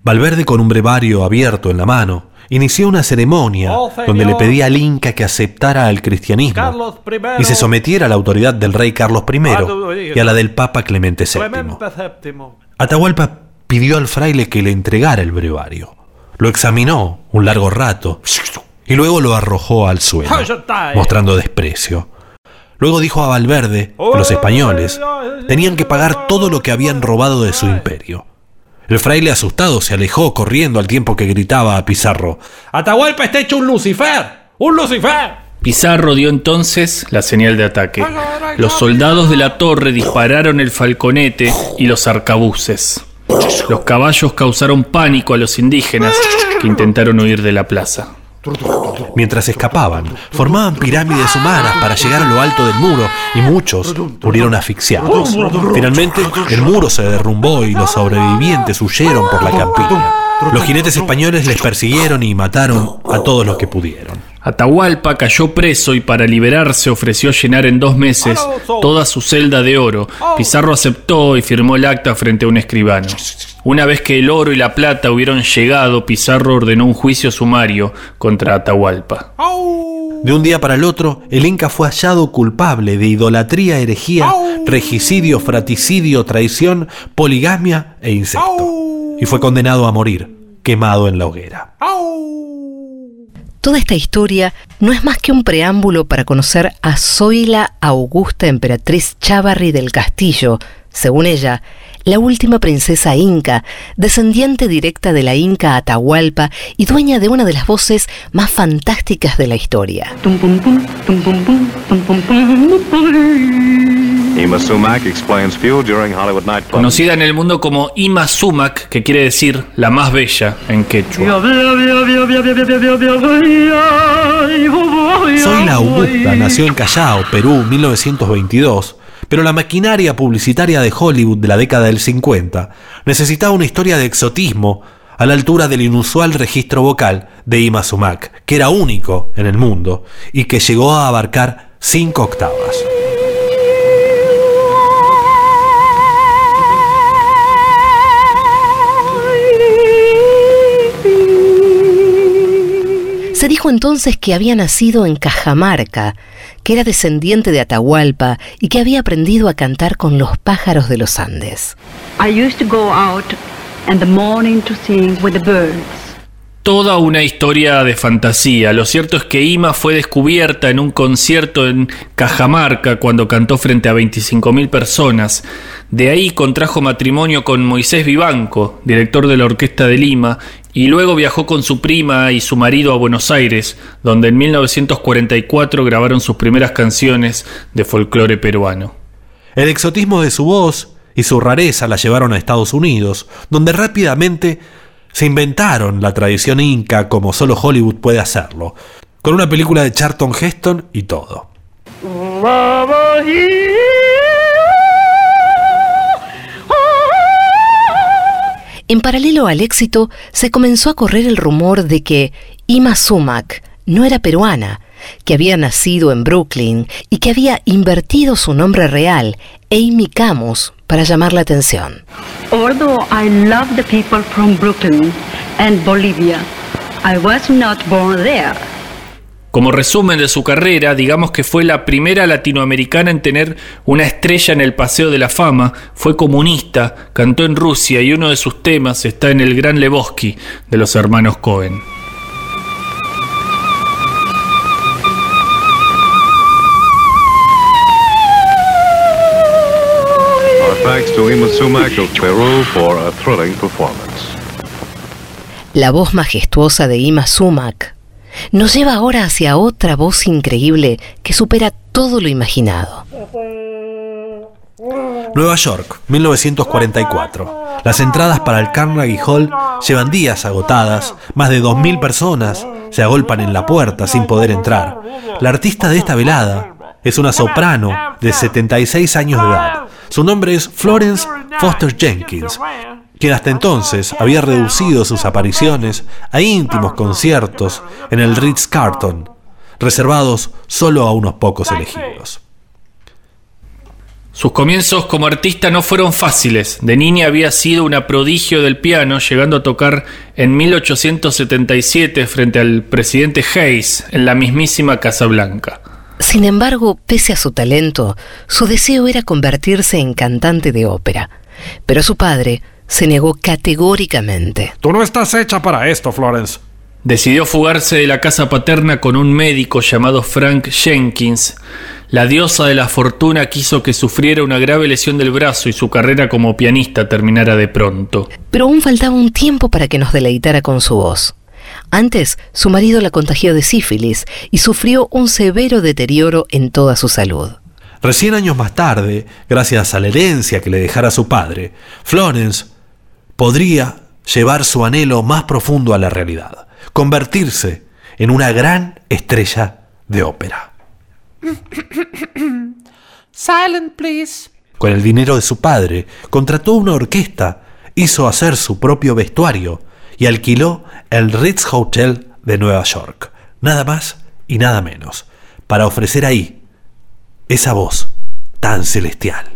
S11: Valverde, con un brevario abierto en la mano, inició una ceremonia donde le pedía al Inca que aceptara al cristianismo y se sometiera a la autoridad del rey Carlos I y a la del Papa Clemente VII. Atahualpa pidió al fraile que le entregara el brevario. Lo examinó un largo rato y luego lo arrojó al suelo, mostrando desprecio. Luego dijo a Valverde que los españoles tenían que pagar todo lo que habían robado de su imperio. El fraile asustado se alejó corriendo al tiempo que gritaba a Pizarro: ¡Atahualpa está hecho un Lucifer! ¡Un Lucifer!
S10: Pizarro dio entonces la señal de ataque. Los soldados de la torre dispararon el falconete y los arcabuces. Los caballos causaron pánico a los indígenas que intentaron huir de la plaza.
S11: Mientras escapaban, formaban pirámides humanas para llegar a lo alto del muro y muchos murieron asfixiados. Finalmente, el muro se derrumbó y los sobrevivientes huyeron por la campiña. Los jinetes españoles les persiguieron y mataron a todos los que pudieron.
S10: Atahualpa cayó preso y para liberarse ofreció llenar en dos meses toda su celda de oro. Pizarro aceptó y firmó el acta frente a un escribano. Una vez que el oro y la plata hubieron llegado, Pizarro ordenó un juicio sumario contra Atahualpa.
S11: De un día para el otro, el Inca fue hallado culpable de idolatría, herejía, regicidio, fraticidio, traición, poligamia e incesto. Y fue condenado a morir, quemado en la hoguera.
S1: Toda esta historia no es más que un preámbulo para conocer a Zoila Augusta Emperatriz Chávarri del Castillo, según ella, la última princesa inca, descendiente directa de la inca Atahualpa y dueña de una de las voces más fantásticas de la historia.
S14: Ima Sumac explains fuel during Hollywood nightclub.
S10: Conocida en el mundo como Ima Sumac, que quiere decir la más bella en quechua.
S11: Soy la Augusta nació en Callao, Perú, 1922, pero la maquinaria publicitaria de Hollywood de la década del 50 necesitaba una historia de exotismo a la altura del inusual registro vocal de Ima Sumac, que era único en el mundo y que llegó a abarcar cinco octavas.
S1: Se dijo entonces que había nacido en Cajamarca, que era descendiente de Atahualpa y que había aprendido a cantar con los pájaros de los Andes.
S15: I used to go out in the morning to sing with the birds.
S10: Toda una historia de fantasía. Lo cierto es que Ima fue descubierta en un concierto en Cajamarca cuando cantó frente a 25.000 personas. De ahí contrajo matrimonio con Moisés Vivanco, director de la Orquesta de Lima, y luego viajó con su prima y su marido a Buenos Aires, donde en 1944 grabaron sus primeras canciones de folclore peruano.
S11: El exotismo de su voz y su rareza la llevaron a Estados Unidos, donde rápidamente se inventaron la tradición inca como solo Hollywood puede hacerlo, con una película de Charlton Heston y todo.
S1: En paralelo al éxito, se comenzó a correr el rumor de que Ima Sumac no era peruana, que había nacido en Brooklyn y que había invertido su nombre real, Amy Camus, para llamar la atención.
S15: Although I love the people from Brooklyn and Bolivia, I was not born there.
S10: Como resumen de su carrera, digamos que fue la primera latinoamericana en tener una estrella en el Paseo de la Fama, fue comunista, cantó en Rusia y uno de sus temas está en el Gran Lebowski de los hermanos Cohen.
S1: La voz majestuosa de Ima Sumac nos lleva ahora hacia otra voz increíble que supera todo lo imaginado.
S11: Nueva York, 1944. Las entradas para el Carnegie Hall llevan días agotadas, más de 2.000 personas se agolpan en la puerta sin poder entrar. La artista de esta velada es una soprano de 76 años de edad. Su nombre es Florence Foster Jenkins, quien hasta entonces había reducido sus apariciones a íntimos conciertos en el Ritz Carlton, reservados solo a unos pocos elegidos.
S10: Sus comienzos como artista no fueron fáciles. De niña había sido una prodigio del piano, llegando a tocar en 1877 frente al presidente Hayes en la mismísima Casa Blanca.
S1: Sin embargo, pese a su talento, su deseo era convertirse en cantante de ópera. Pero su padre se negó categóricamente.
S11: Tú no estás hecha para esto, Florence.
S10: Decidió fugarse de la casa paterna con un médico llamado Frank Jenkins. La diosa de la fortuna quiso que sufriera una grave lesión del brazo y su carrera como pianista terminara de pronto.
S1: Pero aún faltaba un tiempo para que nos deleitara con su voz. Antes, su marido la contagió de sífilis y sufrió un severo deterioro en toda su salud.
S11: Recién años más tarde, gracias a la herencia que le dejara su padre, Florence podría llevar su anhelo más profundo a la realidad, convertirse en una gran estrella de ópera.
S16: Silent, please.
S11: Con el dinero de su padre, contrató una orquesta, hizo hacer su propio vestuario y alquiló el Ritz Hotel de Nueva York, nada más y nada menos, para ofrecer ahí esa voz tan celestial.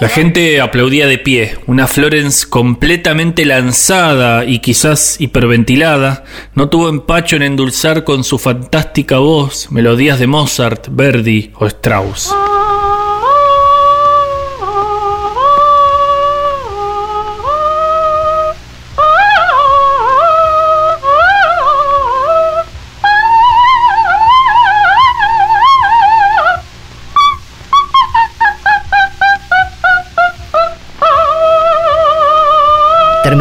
S10: La gente aplaudía de pie. Una Florence completamente lanzada y quizás hiperventilada no tuvo empacho en endulzar con su fantástica voz melodías de Mozart, Verdi o Strauss.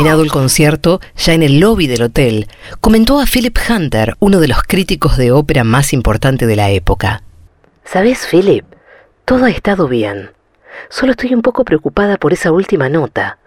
S17: Terminado el concierto, ya en el lobby del hotel, comentó a Philip Hunter, uno de los críticos de ópera más importante de la época. ¿Sabes, Philip? Todo ha estado bien. Solo estoy un poco preocupada por esa última nota.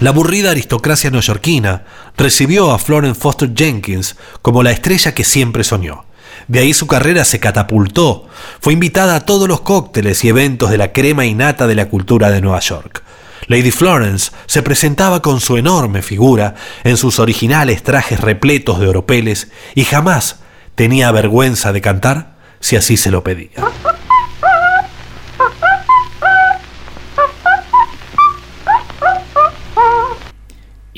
S11: La aburrida aristocracia neoyorquina recibió a Florence Foster Jenkins como la estrella que siempre soñó. De ahí su carrera se catapultó. Fue invitada a todos los cócteles y eventos de la crema innata de la cultura de Nueva York. Lady Florence se presentaba con su enorme figura en sus originales trajes repletos de oropeles y jamás tenía vergüenza de cantar si así se lo pedía.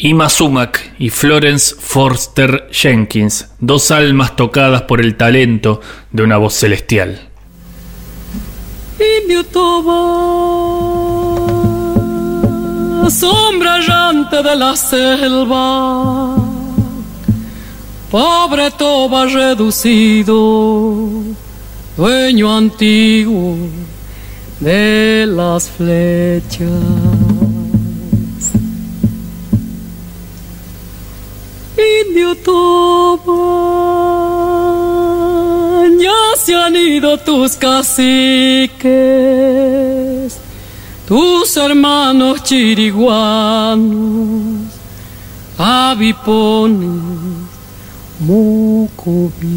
S10: Ima Sumac y Florence Forster Jenkins, dos almas tocadas por el talento de una voz celestial.
S18: Indio Toba, sombra errante de la selva, pobre Toba reducido, dueño antiguo de las flechas. Indio ya se han ido tus caciques, tus hermanos chiriguanos, avipones, mucubis.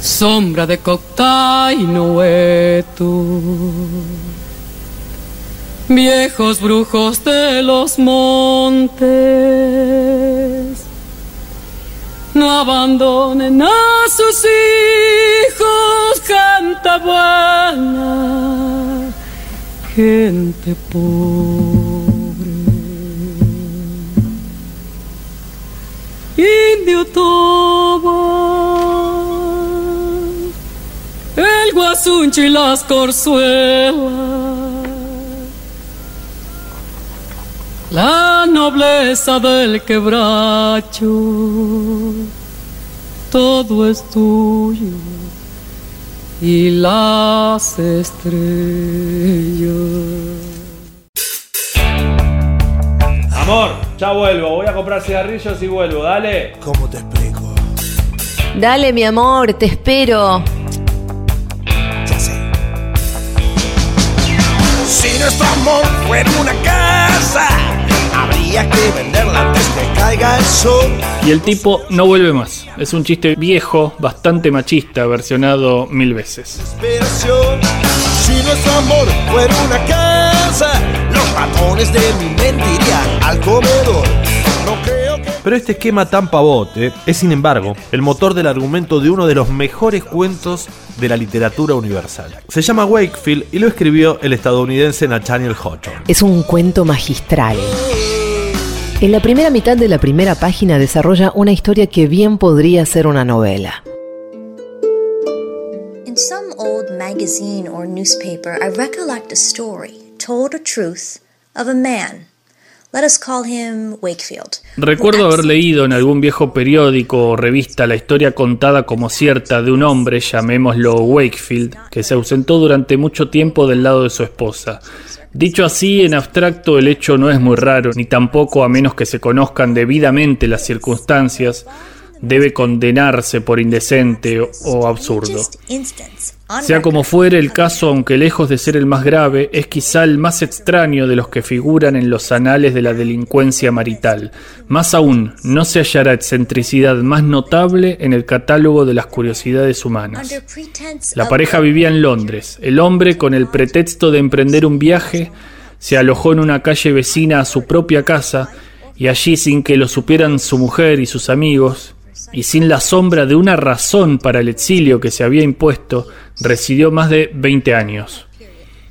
S18: Sombra de Coctay Noeto viejos brujos de los montes, no abandonen a sus hijos, gente buena, gente pobre. Indio Toba, el guasuncho y las corzuelas. La nobleza del quebracho, todo es tuyo y las estrellas.
S11: Amor, ya vuelvo. Voy a comprar cigarrillos y vuelvo. Dale.
S19: ¿Cómo te explico?
S20: Dale, mi amor, te espero.
S19: Ya sé. Si nuestro amor fuera una casa, habría que venderla antes que caiga el sol.
S10: Y el tipo no vuelve más. Es un chiste viejo, bastante machista, versionado mil veces.
S19: Desesperación. Si nuestro amor fuera una casa, los ratones de mi mente irían al comedor. No creo que
S11: Pero este esquema tan pavote es, sin embargo, el motor del argumento de uno de los mejores cuentos de la literatura universal. Se llama Wakefield y lo escribió el estadounidense Nathaniel Hawthorne.
S1: Es un cuento magistral. En la primera mitad de la primera página desarrolla una historia que bien podría ser una novela.
S21: In some old magazine or newspaper, I recollect a story, told or truth, of a man. Let us call him Wakefield.
S10: Recuerdo haber leído en algún viejo periódico o revista la historia contada como cierta de un hombre, llamémoslo Wakefield, que se ausentó durante mucho tiempo del lado de su esposa. Dicho así, en abstracto el hecho no es muy raro, ni tampoco a menos que se conozcan debidamente las circunstancias, debe condenarse por indecente o- absurdo. Sea como fuere el caso, aunque lejos de ser el más grave, es quizá el más extraño de los que figuran en los anales de la delincuencia marital. Más aún, no se hallará excentricidad más notable en el catálogo de las curiosidades humanas. La pareja vivía en Londres. El hombre, con el pretexto de emprender un viaje, se alojó en una calle vecina a su propia casa y allí, sin que lo supieran su mujer y sus amigos, y sin la sombra de una razón para el exilio que se había impuesto, residió más de 20 años.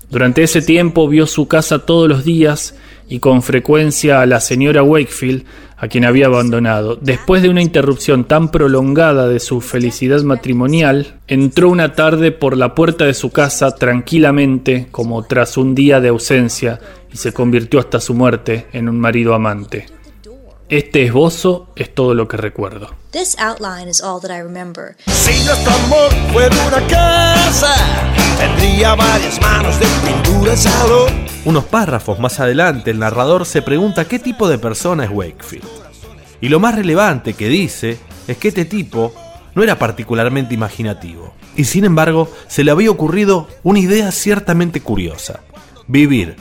S10: Durante ese tiempo vio su casa todos los días y con frecuencia a la señora Wakefield, a quien había abandonado. Después de una interrupción tan prolongada de su felicidad matrimonial, entró una tarde por la puerta de su casa tranquilamente, como tras un día de ausencia, y se convirtió hasta su muerte en un marido amante. Este esbozo es todo lo que recuerdo.
S21: This outline is all that I remember.
S19: Si nuestro amor fuera una casa, tendría varias manos de pintura y salón.
S11: Unos párrafos más adelante, el narrador se pregunta qué tipo de persona es Wakefield. Y lo más relevante que dice es que este tipo no era particularmente imaginativo. Y sin embargo, se le había ocurrido una idea ciertamente curiosa. Vivir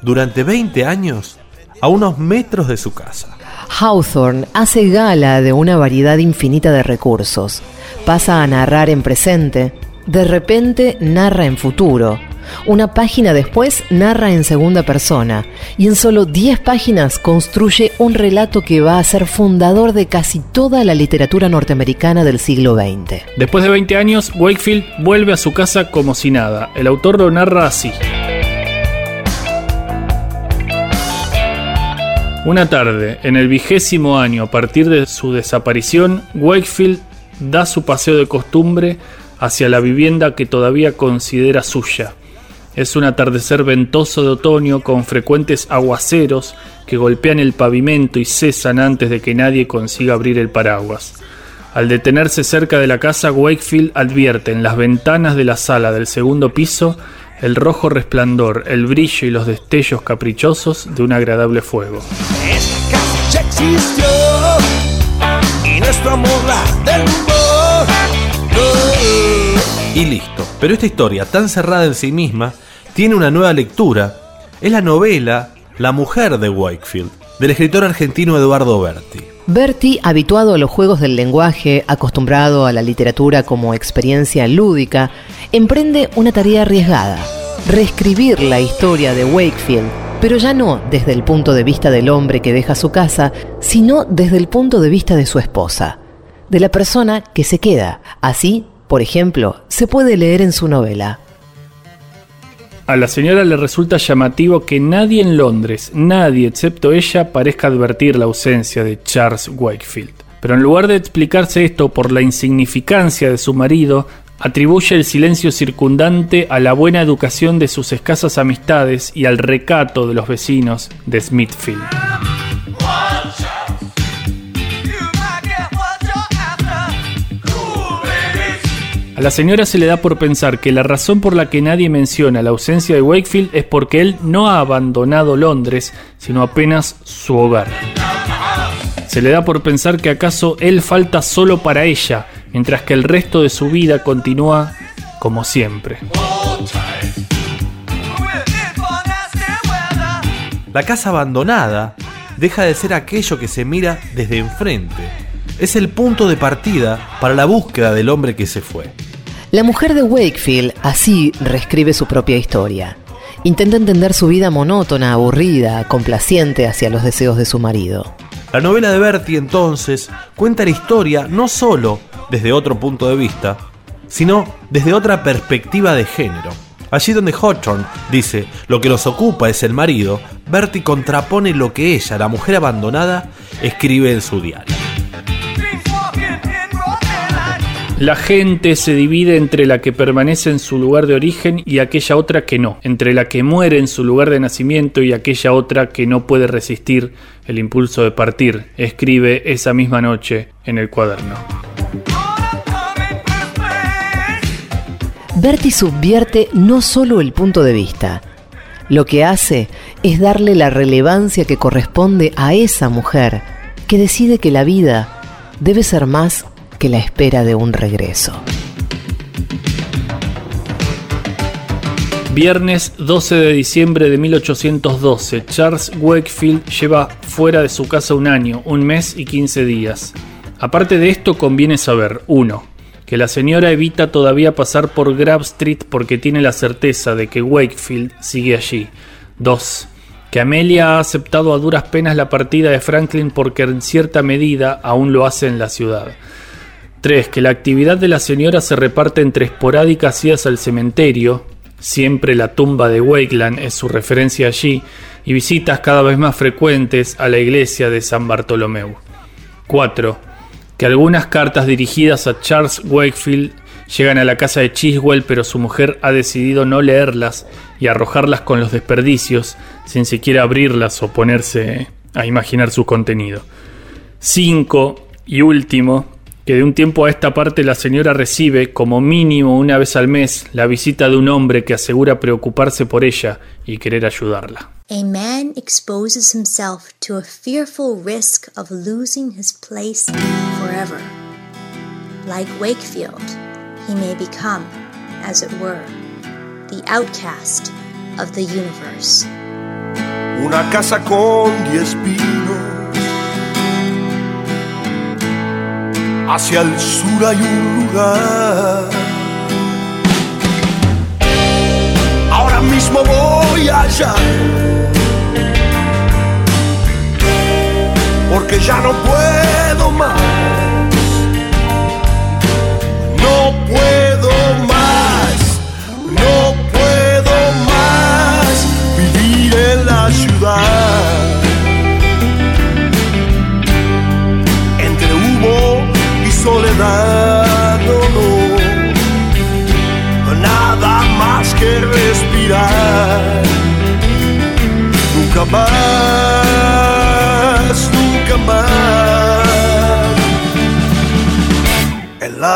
S11: durante 20 años a unos metros de su casa.
S1: Hawthorne hace gala de una variedad infinita de recursos. Pasa a narrar en presente, de repente narra en futuro. Una página después narra en segunda persona y en solo 10 páginas construye un relato que va a ser fundador de casi toda la literatura norteamericana del siglo XX.
S10: Después de 20 años, Wakefield vuelve a su casa como si nada. El autor lo narra así. Una tarde, en el vigésimo año a partir de su desaparición, Wakefield da su paseo de costumbre hacia la vivienda que todavía considera suya. Es un atardecer ventoso de otoño con frecuentes aguaceros que golpean el pavimento y cesan antes de que nadie consiga abrir el paraguas. Al detenerse cerca de la casa, Wakefield advierte en las ventanas de la sala del segundo piso el rojo resplandor, el brillo y los destellos caprichosos de un agradable fuego.
S19: Existió y nuestro amor la derrumbó.
S11: Y listo. Pero esta historia, tan cerrada en sí misma, tiene una nueva lectura. Es la novela La mujer de Wakefield, del escritor argentino Eduardo Berti.
S1: Berti, habituado a los juegos del lenguaje, acostumbrado a la literatura como experiencia lúdica, emprende una tarea arriesgada, reescribir la historia de Wakefield, pero ya no desde el punto de vista del hombre que deja su casa, sino desde el punto de vista de su esposa, de la persona que se queda. Así, por ejemplo, se puede leer en su novela.
S10: A la señora le resulta llamativo que nadie en Londres, nadie excepto ella, parezca advertir la ausencia de Charles Wakefield. Pero en lugar de explicarse esto por la insignificancia de su marido, atribuye el silencio circundante a la buena educación de sus escasas amistades y al recato de los vecinos de Smithfield. A la señora se le da por pensar que la razón por la que nadie menciona la ausencia de Wakefield es porque él no ha abandonado Londres, sino apenas su hogar. Se le da por pensar que acaso él falta solo para ella, mientras que el resto de su vida continúa como siempre.
S11: La casa abandonada deja de ser aquello que se mira desde enfrente. Es el punto de partida para la búsqueda del hombre que se fue.
S1: La mujer de Wakefield así reescribe su propia historia. Intenta entender su vida monótona, aburrida, complaciente hacia los deseos de su marido.
S11: La novela de Bertie entonces cuenta la historia no solo desde otro punto de vista, sino desde otra perspectiva de género. Allí donde Hawthorne dice lo que nos ocupa es el marido, Bertie contrapone lo que ella, la mujer abandonada, escribe en su diario.
S10: La gente se divide entre la que permanece en su lugar de origen y aquella otra que no, entre la que muere en su lugar de nacimiento y aquella otra que no puede resistir el impulso de partir, escribe esa misma noche en el cuaderno.
S1: Bertie subvierte no solo el punto de vista, lo que hace es darle la relevancia que corresponde a esa mujer que decide que la vida debe ser más que la espera de un regreso.
S10: Viernes 12 de diciembre de 1812, Charles Wakefield lleva fuera de su casa un año, un mes y 15 días. Aparte de esto, conviene saber, 1. Que la señora evita todavía pasar por Grab Street porque tiene la certeza de que Wakefield sigue allí. 2. Que Amelia ha aceptado a duras penas la partida de Franklin porque en cierta medida aún lo hace en la ciudad. 3. Que la actividad de la señora se reparte entre esporádicas idas al cementerio, siempre la tumba de Wakeland es su referencia allí, y visitas cada vez más frecuentes a la iglesia de San Bartolomeu. 4. Que algunas cartas dirigidas a Charles Wakefield llegan a la casa de Chiswell, pero su mujer ha decidido no leerlas y arrojarlas con los desperdicios, sin siquiera abrirlas o ponerse a imaginar su contenido. 5 y último, que de un tiempo a esta parte la señora recibe, como mínimo una vez al mes, la visita de un hombre que asegura preocuparse por ella y querer ayudarla.
S21: A man exposes himself to a fearful risk of losing his place forever. Like Wakefield, he may become, as it were, the outcast of the universe.
S19: Una casa con diez pinos. Hacia el sur hay un lugar. Ahora mismo voy allá. Porque ya no puedo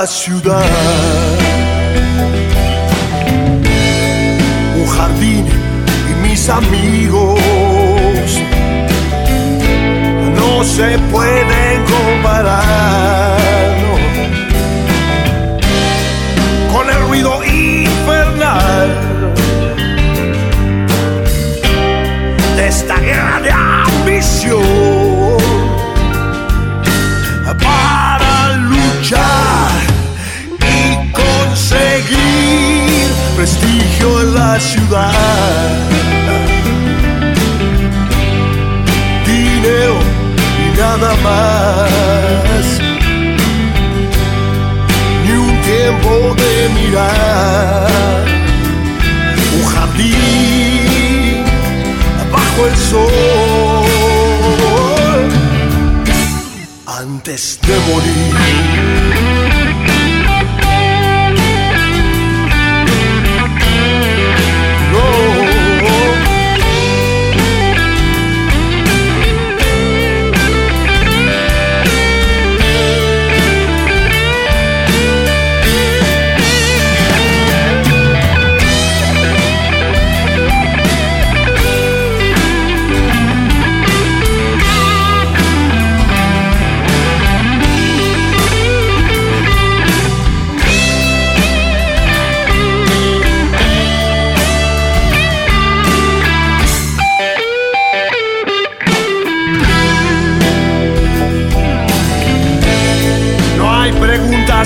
S19: ciudad. Un jardín y mis amigos no se pueden Ni un tiempo de mirar. Un jardín bajo el sol. Antes de morir.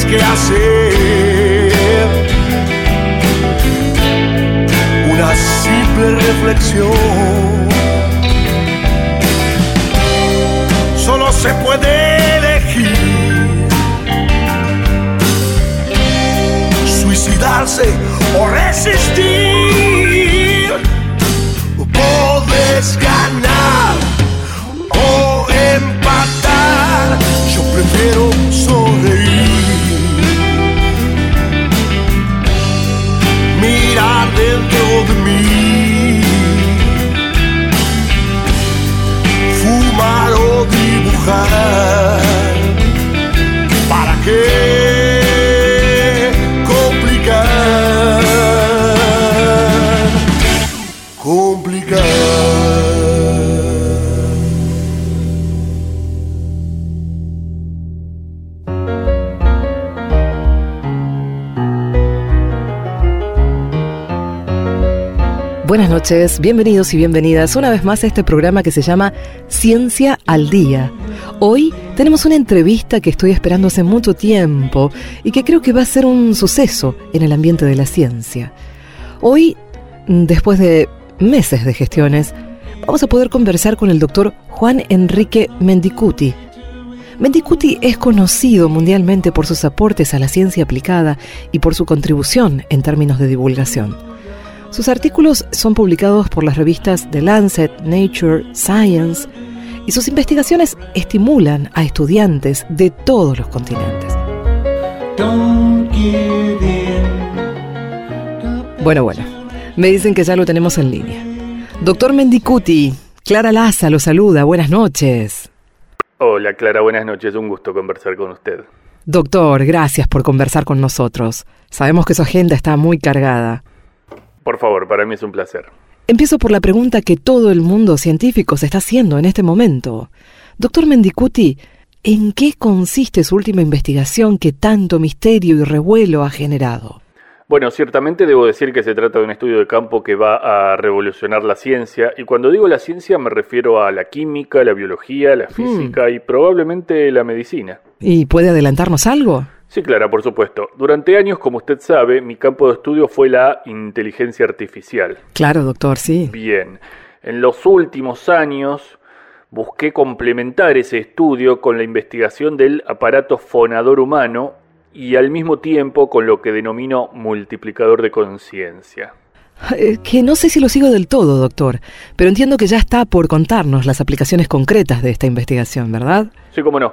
S19: Que hacer. Una simple reflexión. Solo se puede elegir. Suicidarse o resistir. Puedes ganar o empatar. Yo prefiero dentro
S1: noches, bienvenidos y bienvenidas una vez más a este programa que se llama Ciencia al Día. Hoy tenemos una entrevista que estoy esperando hace mucho tiempo y que creo que va a ser un suceso en el ambiente de la ciencia. Hoy, después de meses de gestiones, vamos a poder conversar con el doctor Juan Enrique Mendicuti. Mendicuti es conocido mundialmente por sus aportes a la ciencia aplicada y por su contribución en términos de divulgación. Sus artículos son publicados por las revistas The Lancet, Nature, Science, y sus investigaciones estimulan a estudiantes de todos los continentes. Bueno, bueno, me dicen que ya lo tenemos en línea. Doctor Mendicuti, Clara Laza lo saluda, buenas noches.
S10: Hola Clara, buenas noches, un gusto conversar con usted.
S1: Doctor, gracias por conversar con nosotros. Sabemos que su agenda está muy cargada.
S10: Por favor, para mí es un placer.
S1: Empiezo por la pregunta que todo el mundo científico se está haciendo en este momento. Doctor Mendicuti, ¿en qué consiste su última investigación que tanto misterio y revuelo ha generado?
S10: Bueno, ciertamente debo decir que se trata de un estudio de campo que va a revolucionar la ciencia, y cuando digo la ciencia me refiero a la química, la biología, la física y probablemente la medicina.
S1: ¿Y puede adelantarnos algo?
S10: Sí, Clara, por supuesto. Durante años, como usted sabe, mi campo de estudio fue la inteligencia artificial.
S1: Claro, doctor, sí.
S10: Bien. En los últimos años busqué complementar ese estudio con la investigación del aparato fonador humano y al mismo tiempo con lo que denomino multiplicador de conciencia.
S1: Eh, Que no sé si lo sigo del todo, doctor, pero entiendo que ya está por contarnos las aplicaciones concretas de esta investigación, ¿verdad?
S10: Sí, cómo no.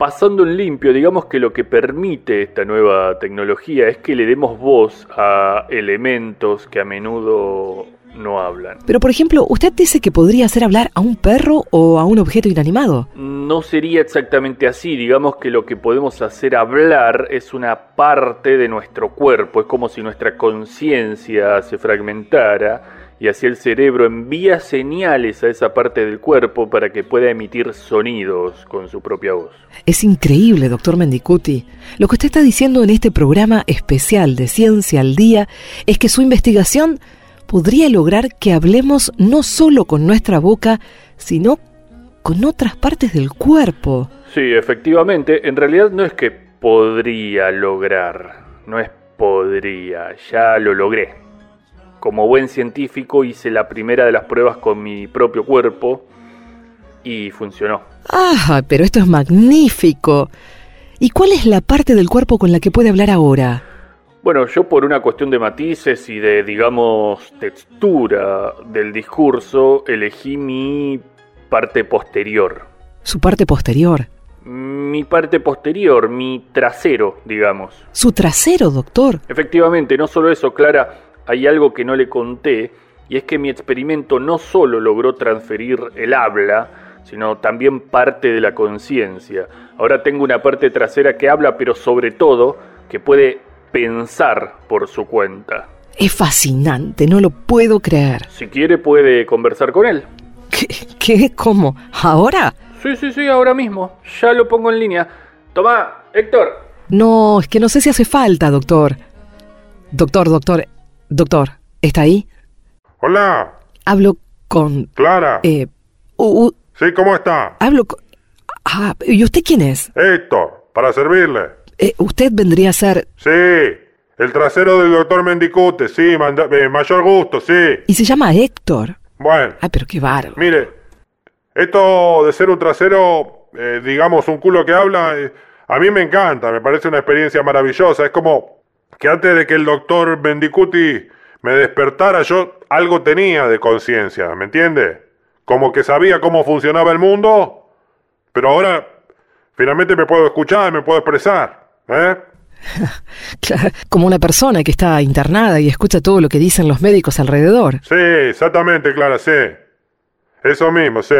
S10: Pasando en limpio, digamos que lo que permite esta nueva tecnología es que le demos voz a elementos que a menudo no hablan.
S1: Pero, por ejemplo, usted dice que podría hacer hablar a un perro o a un objeto inanimado.
S10: No sería exactamente así, digamos que lo que podemos hacer hablar es una parte de nuestro cuerpo, es como si nuestra conciencia se fragmentara y así el cerebro envía señales a esa parte del cuerpo para que pueda emitir sonidos con su propia voz.
S1: Es increíble, doctor Mendicuti. Lo que usted está diciendo en este programa especial de Ciencia al Día es que su investigación podría lograr que hablemos no solo con nuestra boca, sino con otras partes del cuerpo.
S10: Sí, efectivamente, en realidad no es que podría lograr, no es podría, ya lo logré. Como buen científico hice la primera de las pruebas con mi propio cuerpo y funcionó.
S1: Ah, pero esto es magnífico. ¿Y cuál es la parte del cuerpo con la que puede hablar ahora?
S10: Bueno, yo por una cuestión de matices y de, digamos, textura del discurso, elegí mi parte posterior.
S1: Su parte posterior.
S10: Mi parte posterior, mi trasero, digamos.
S1: Su trasero, doctor.
S10: Efectivamente, no solo eso, Clara, hay algo que no le conté, y es que mi experimento no solo logró transferir el habla, sino también parte de la conciencia. Ahora tengo una parte trasera que habla, pero sobre todo que puede pensar por su cuenta.
S1: Es fascinante, no lo puedo creer.
S10: Si quiere puede conversar con él.
S1: ¿Qué? ¿Qué? ¿Cómo? ¿Ahora?
S10: Sí, sí, sí, ahora mismo. Ya lo pongo en línea. Tomá, Héctor.
S1: No, es que no sé si hace falta, doctor. Doctor, doctor, doctor, ¿está ahí?
S22: Hola.
S1: Hablo con...
S22: Clara.
S1: Eh, u- u-
S22: Sí, ¿cómo está?
S1: hablo con... Ah, ¿y usted quién es?
S22: Héctor, para servirle.
S1: Eh, usted vendría a ser...
S22: Sí, el trasero del doctor Mendicute, sí, manda- eh, mayor gusto, sí.
S1: Y se llama Héctor.
S22: Bueno,
S1: Ah, pero qué bárbaro.
S22: mire, esto de ser un trasero, eh, digamos, un culo que habla, eh, a mí me encanta, me parece una experiencia maravillosa. Es como que antes de que el doctor Mendicuti me despertara, yo algo tenía de conciencia, ¿me entiende? Como que sabía cómo funcionaba el mundo, pero ahora finalmente me puedo escuchar, me puedo expresar, ¿eh?
S1: Claro, como una persona que está internada y escucha todo lo que dicen los médicos alrededor.
S22: Sí, exactamente, Clara, sí. Eso mismo, sí.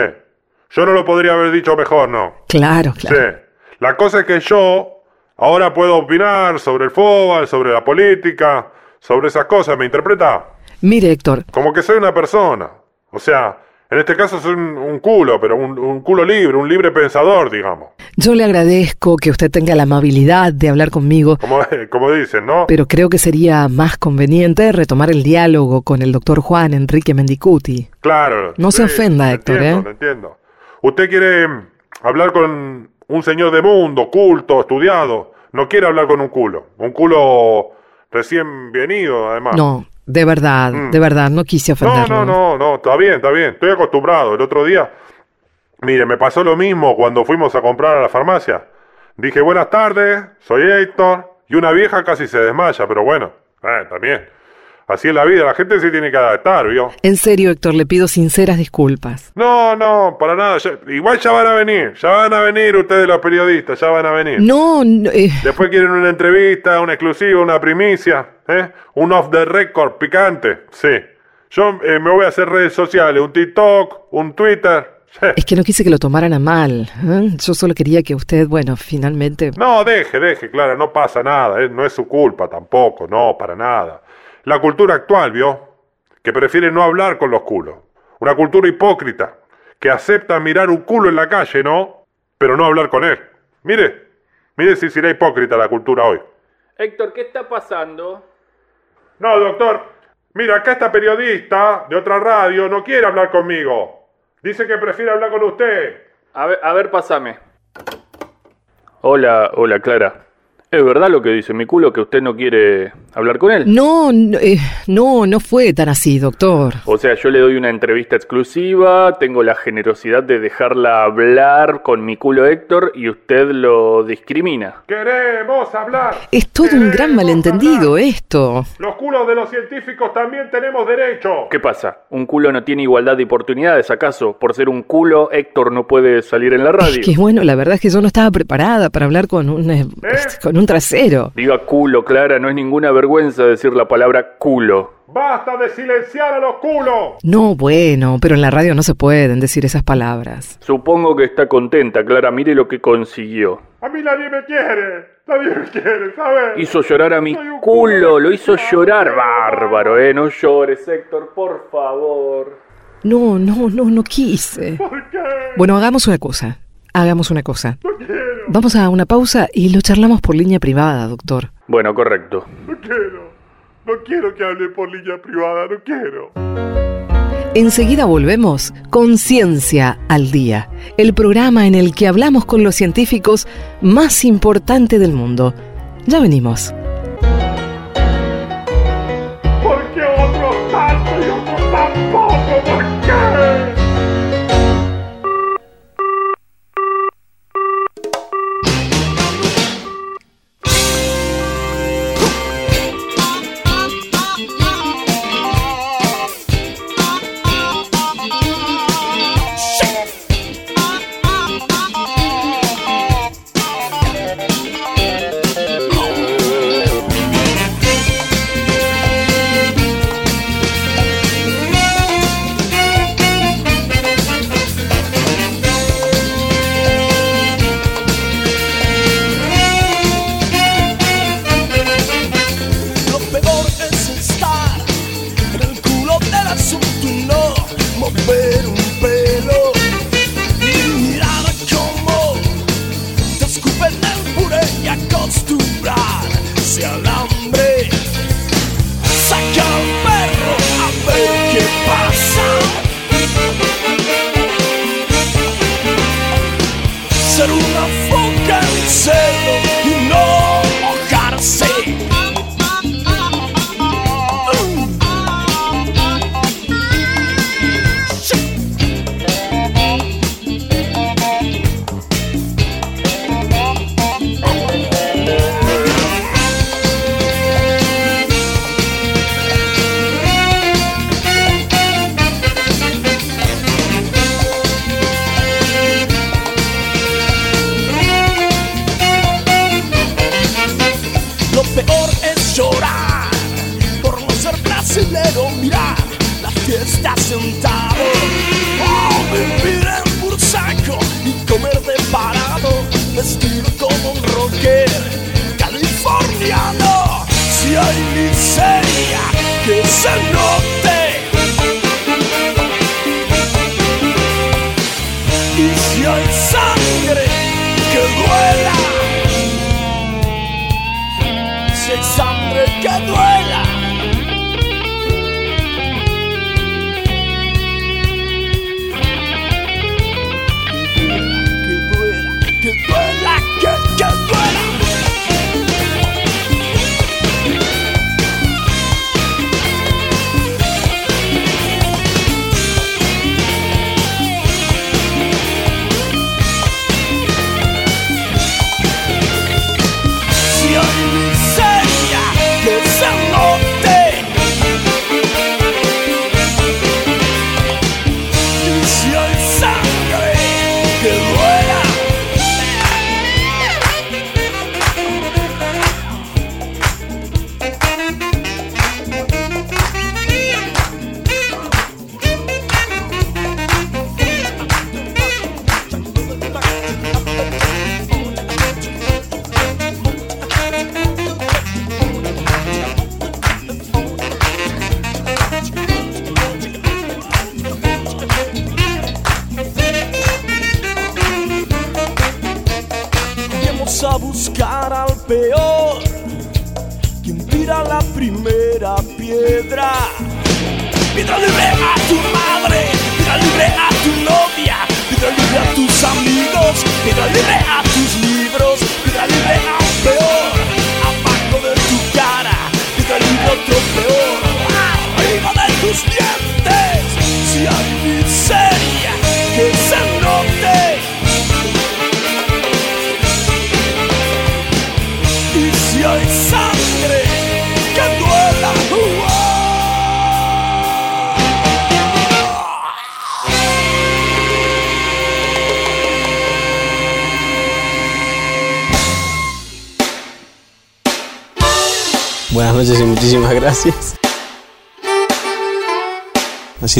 S22: Yo no lo podría haber dicho mejor, ¿no?
S1: Claro, claro.
S22: Sí. La cosa es que yo ahora puedo opinar sobre el fútbol, sobre la política, sobre esas cosas, ¿me interpreta?
S1: Mire, Héctor,
S22: Como que soy una persona. O sea, en este caso soy un, un culo, pero un, un culo libre, un libre pensador, digamos.
S1: yo le agradezco que usted tenga la amabilidad de hablar conmigo,
S22: Como, como dicen, ¿no?
S1: pero creo que sería más conveniente retomar el diálogo con el doctor Juan Enrique Mendicuti.
S22: Claro.
S1: No se ofenda, Héctor,
S22: entiendo,
S1: ¿eh?
S22: lo entiendo. Usted quiere mm, hablar con un señor de mundo, culto, estudiado. No quiere hablar con un culo. Un culo recién venido, además.
S1: No, de verdad,
S22: Mm.
S1: de verdad, no quise
S22: No,
S1: ofenderlo.
S22: no, no, no, está bien, está bien. Estoy acostumbrado. El otro día, mire, me pasó lo mismo cuando fuimos a comprar a la farmacia. Dije, buenas tardes, soy Héctor. Y una vieja casi se desmaya, pero bueno, eh, también. Así es la vida, la gente se tiene que adaptar, ¿vio?
S1: En serio, Héctor, le pido sinceras disculpas.
S22: No, no, para nada. ya- igual ya van a venir, ya van a venir ustedes los periodistas, ya van a venir.
S1: No, no, eh,
S22: Después quieren una entrevista, una exclusiva, una primicia, ¿eh? Un off the record picante, sí. Yo eh, me voy a hacer redes sociales, un TikTok, un Twitter,
S1: Es que no quise que lo tomaran a mal. ¿eh? Yo solo quería que usted, bueno, finalmente...
S22: No, deje, deje, Clara, no pasa nada, ¿eh? no es su culpa tampoco, no, para nada. La cultura actual, ¿vio? Que prefiere no hablar con los culos. Una cultura hipócrita, que acepta mirar un culo en la calle, ¿no? Pero no hablar con él. Mire, mire si será hipócrita la cultura hoy.
S10: Héctor, ¿qué está pasando?
S22: No, doctor. Mira, acá esta periodista de otra radio no quiere hablar conmigo. Dice que prefiere hablar con usted.
S10: A ver, a ver, pásame. Hola, hola, Clara. ¿Es verdad lo que dice mi culo que usted no quiere hablar con él?
S1: No, no, eh, no, no fue tan así, doctor.
S10: O sea, yo le doy una entrevista exclusiva, tengo la generosidad de dejarla hablar con mi culo Héctor y usted lo discrimina.
S22: Queremos hablar.
S1: Es todo un gran malentendido esto.
S22: Los culos de los científicos también tenemos derecho.
S10: ¿Qué pasa? ¿Un culo no tiene igualdad de oportunidades acaso? Por ser un culo, Héctor no puede salir en la radio.
S1: Es que bueno, la verdad es que yo no estaba preparada para hablar con un, eh, con un trasero.
S10: Diga culo, Clara, no es ninguna vergüenza decir la palabra culo.
S22: ¡Basta de silenciar a los culos!
S1: No, bueno, pero en la radio no se pueden decir esas palabras.
S10: Supongo que está contenta, Clara. Mire lo que consiguió.
S22: A mí nadie me quiere. Nadie me quiere, ¿sabes?
S10: Hizo llorar a mi culo, lo hizo llorar. Bárbaro, ¿eh? No llores, Héctor, por favor.
S1: No, no, no, no quise.
S22: ¿Por qué?
S1: Bueno, hagamos una cosa. Hagamos una cosa.
S22: No quiero.
S1: Vamos a una pausa y lo charlamos por línea privada, doctor.
S10: Bueno, correcto.
S22: No quiero. No quiero que hable por línea privada, no quiero.
S1: Enseguida volvemos con Ciencia al Día, el programa en el que hablamos con los científicos más importantes del mundo. Ya venimos.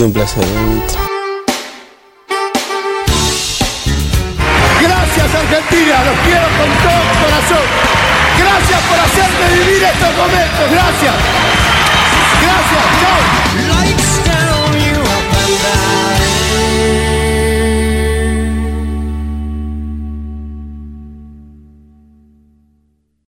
S23: Sido un placer.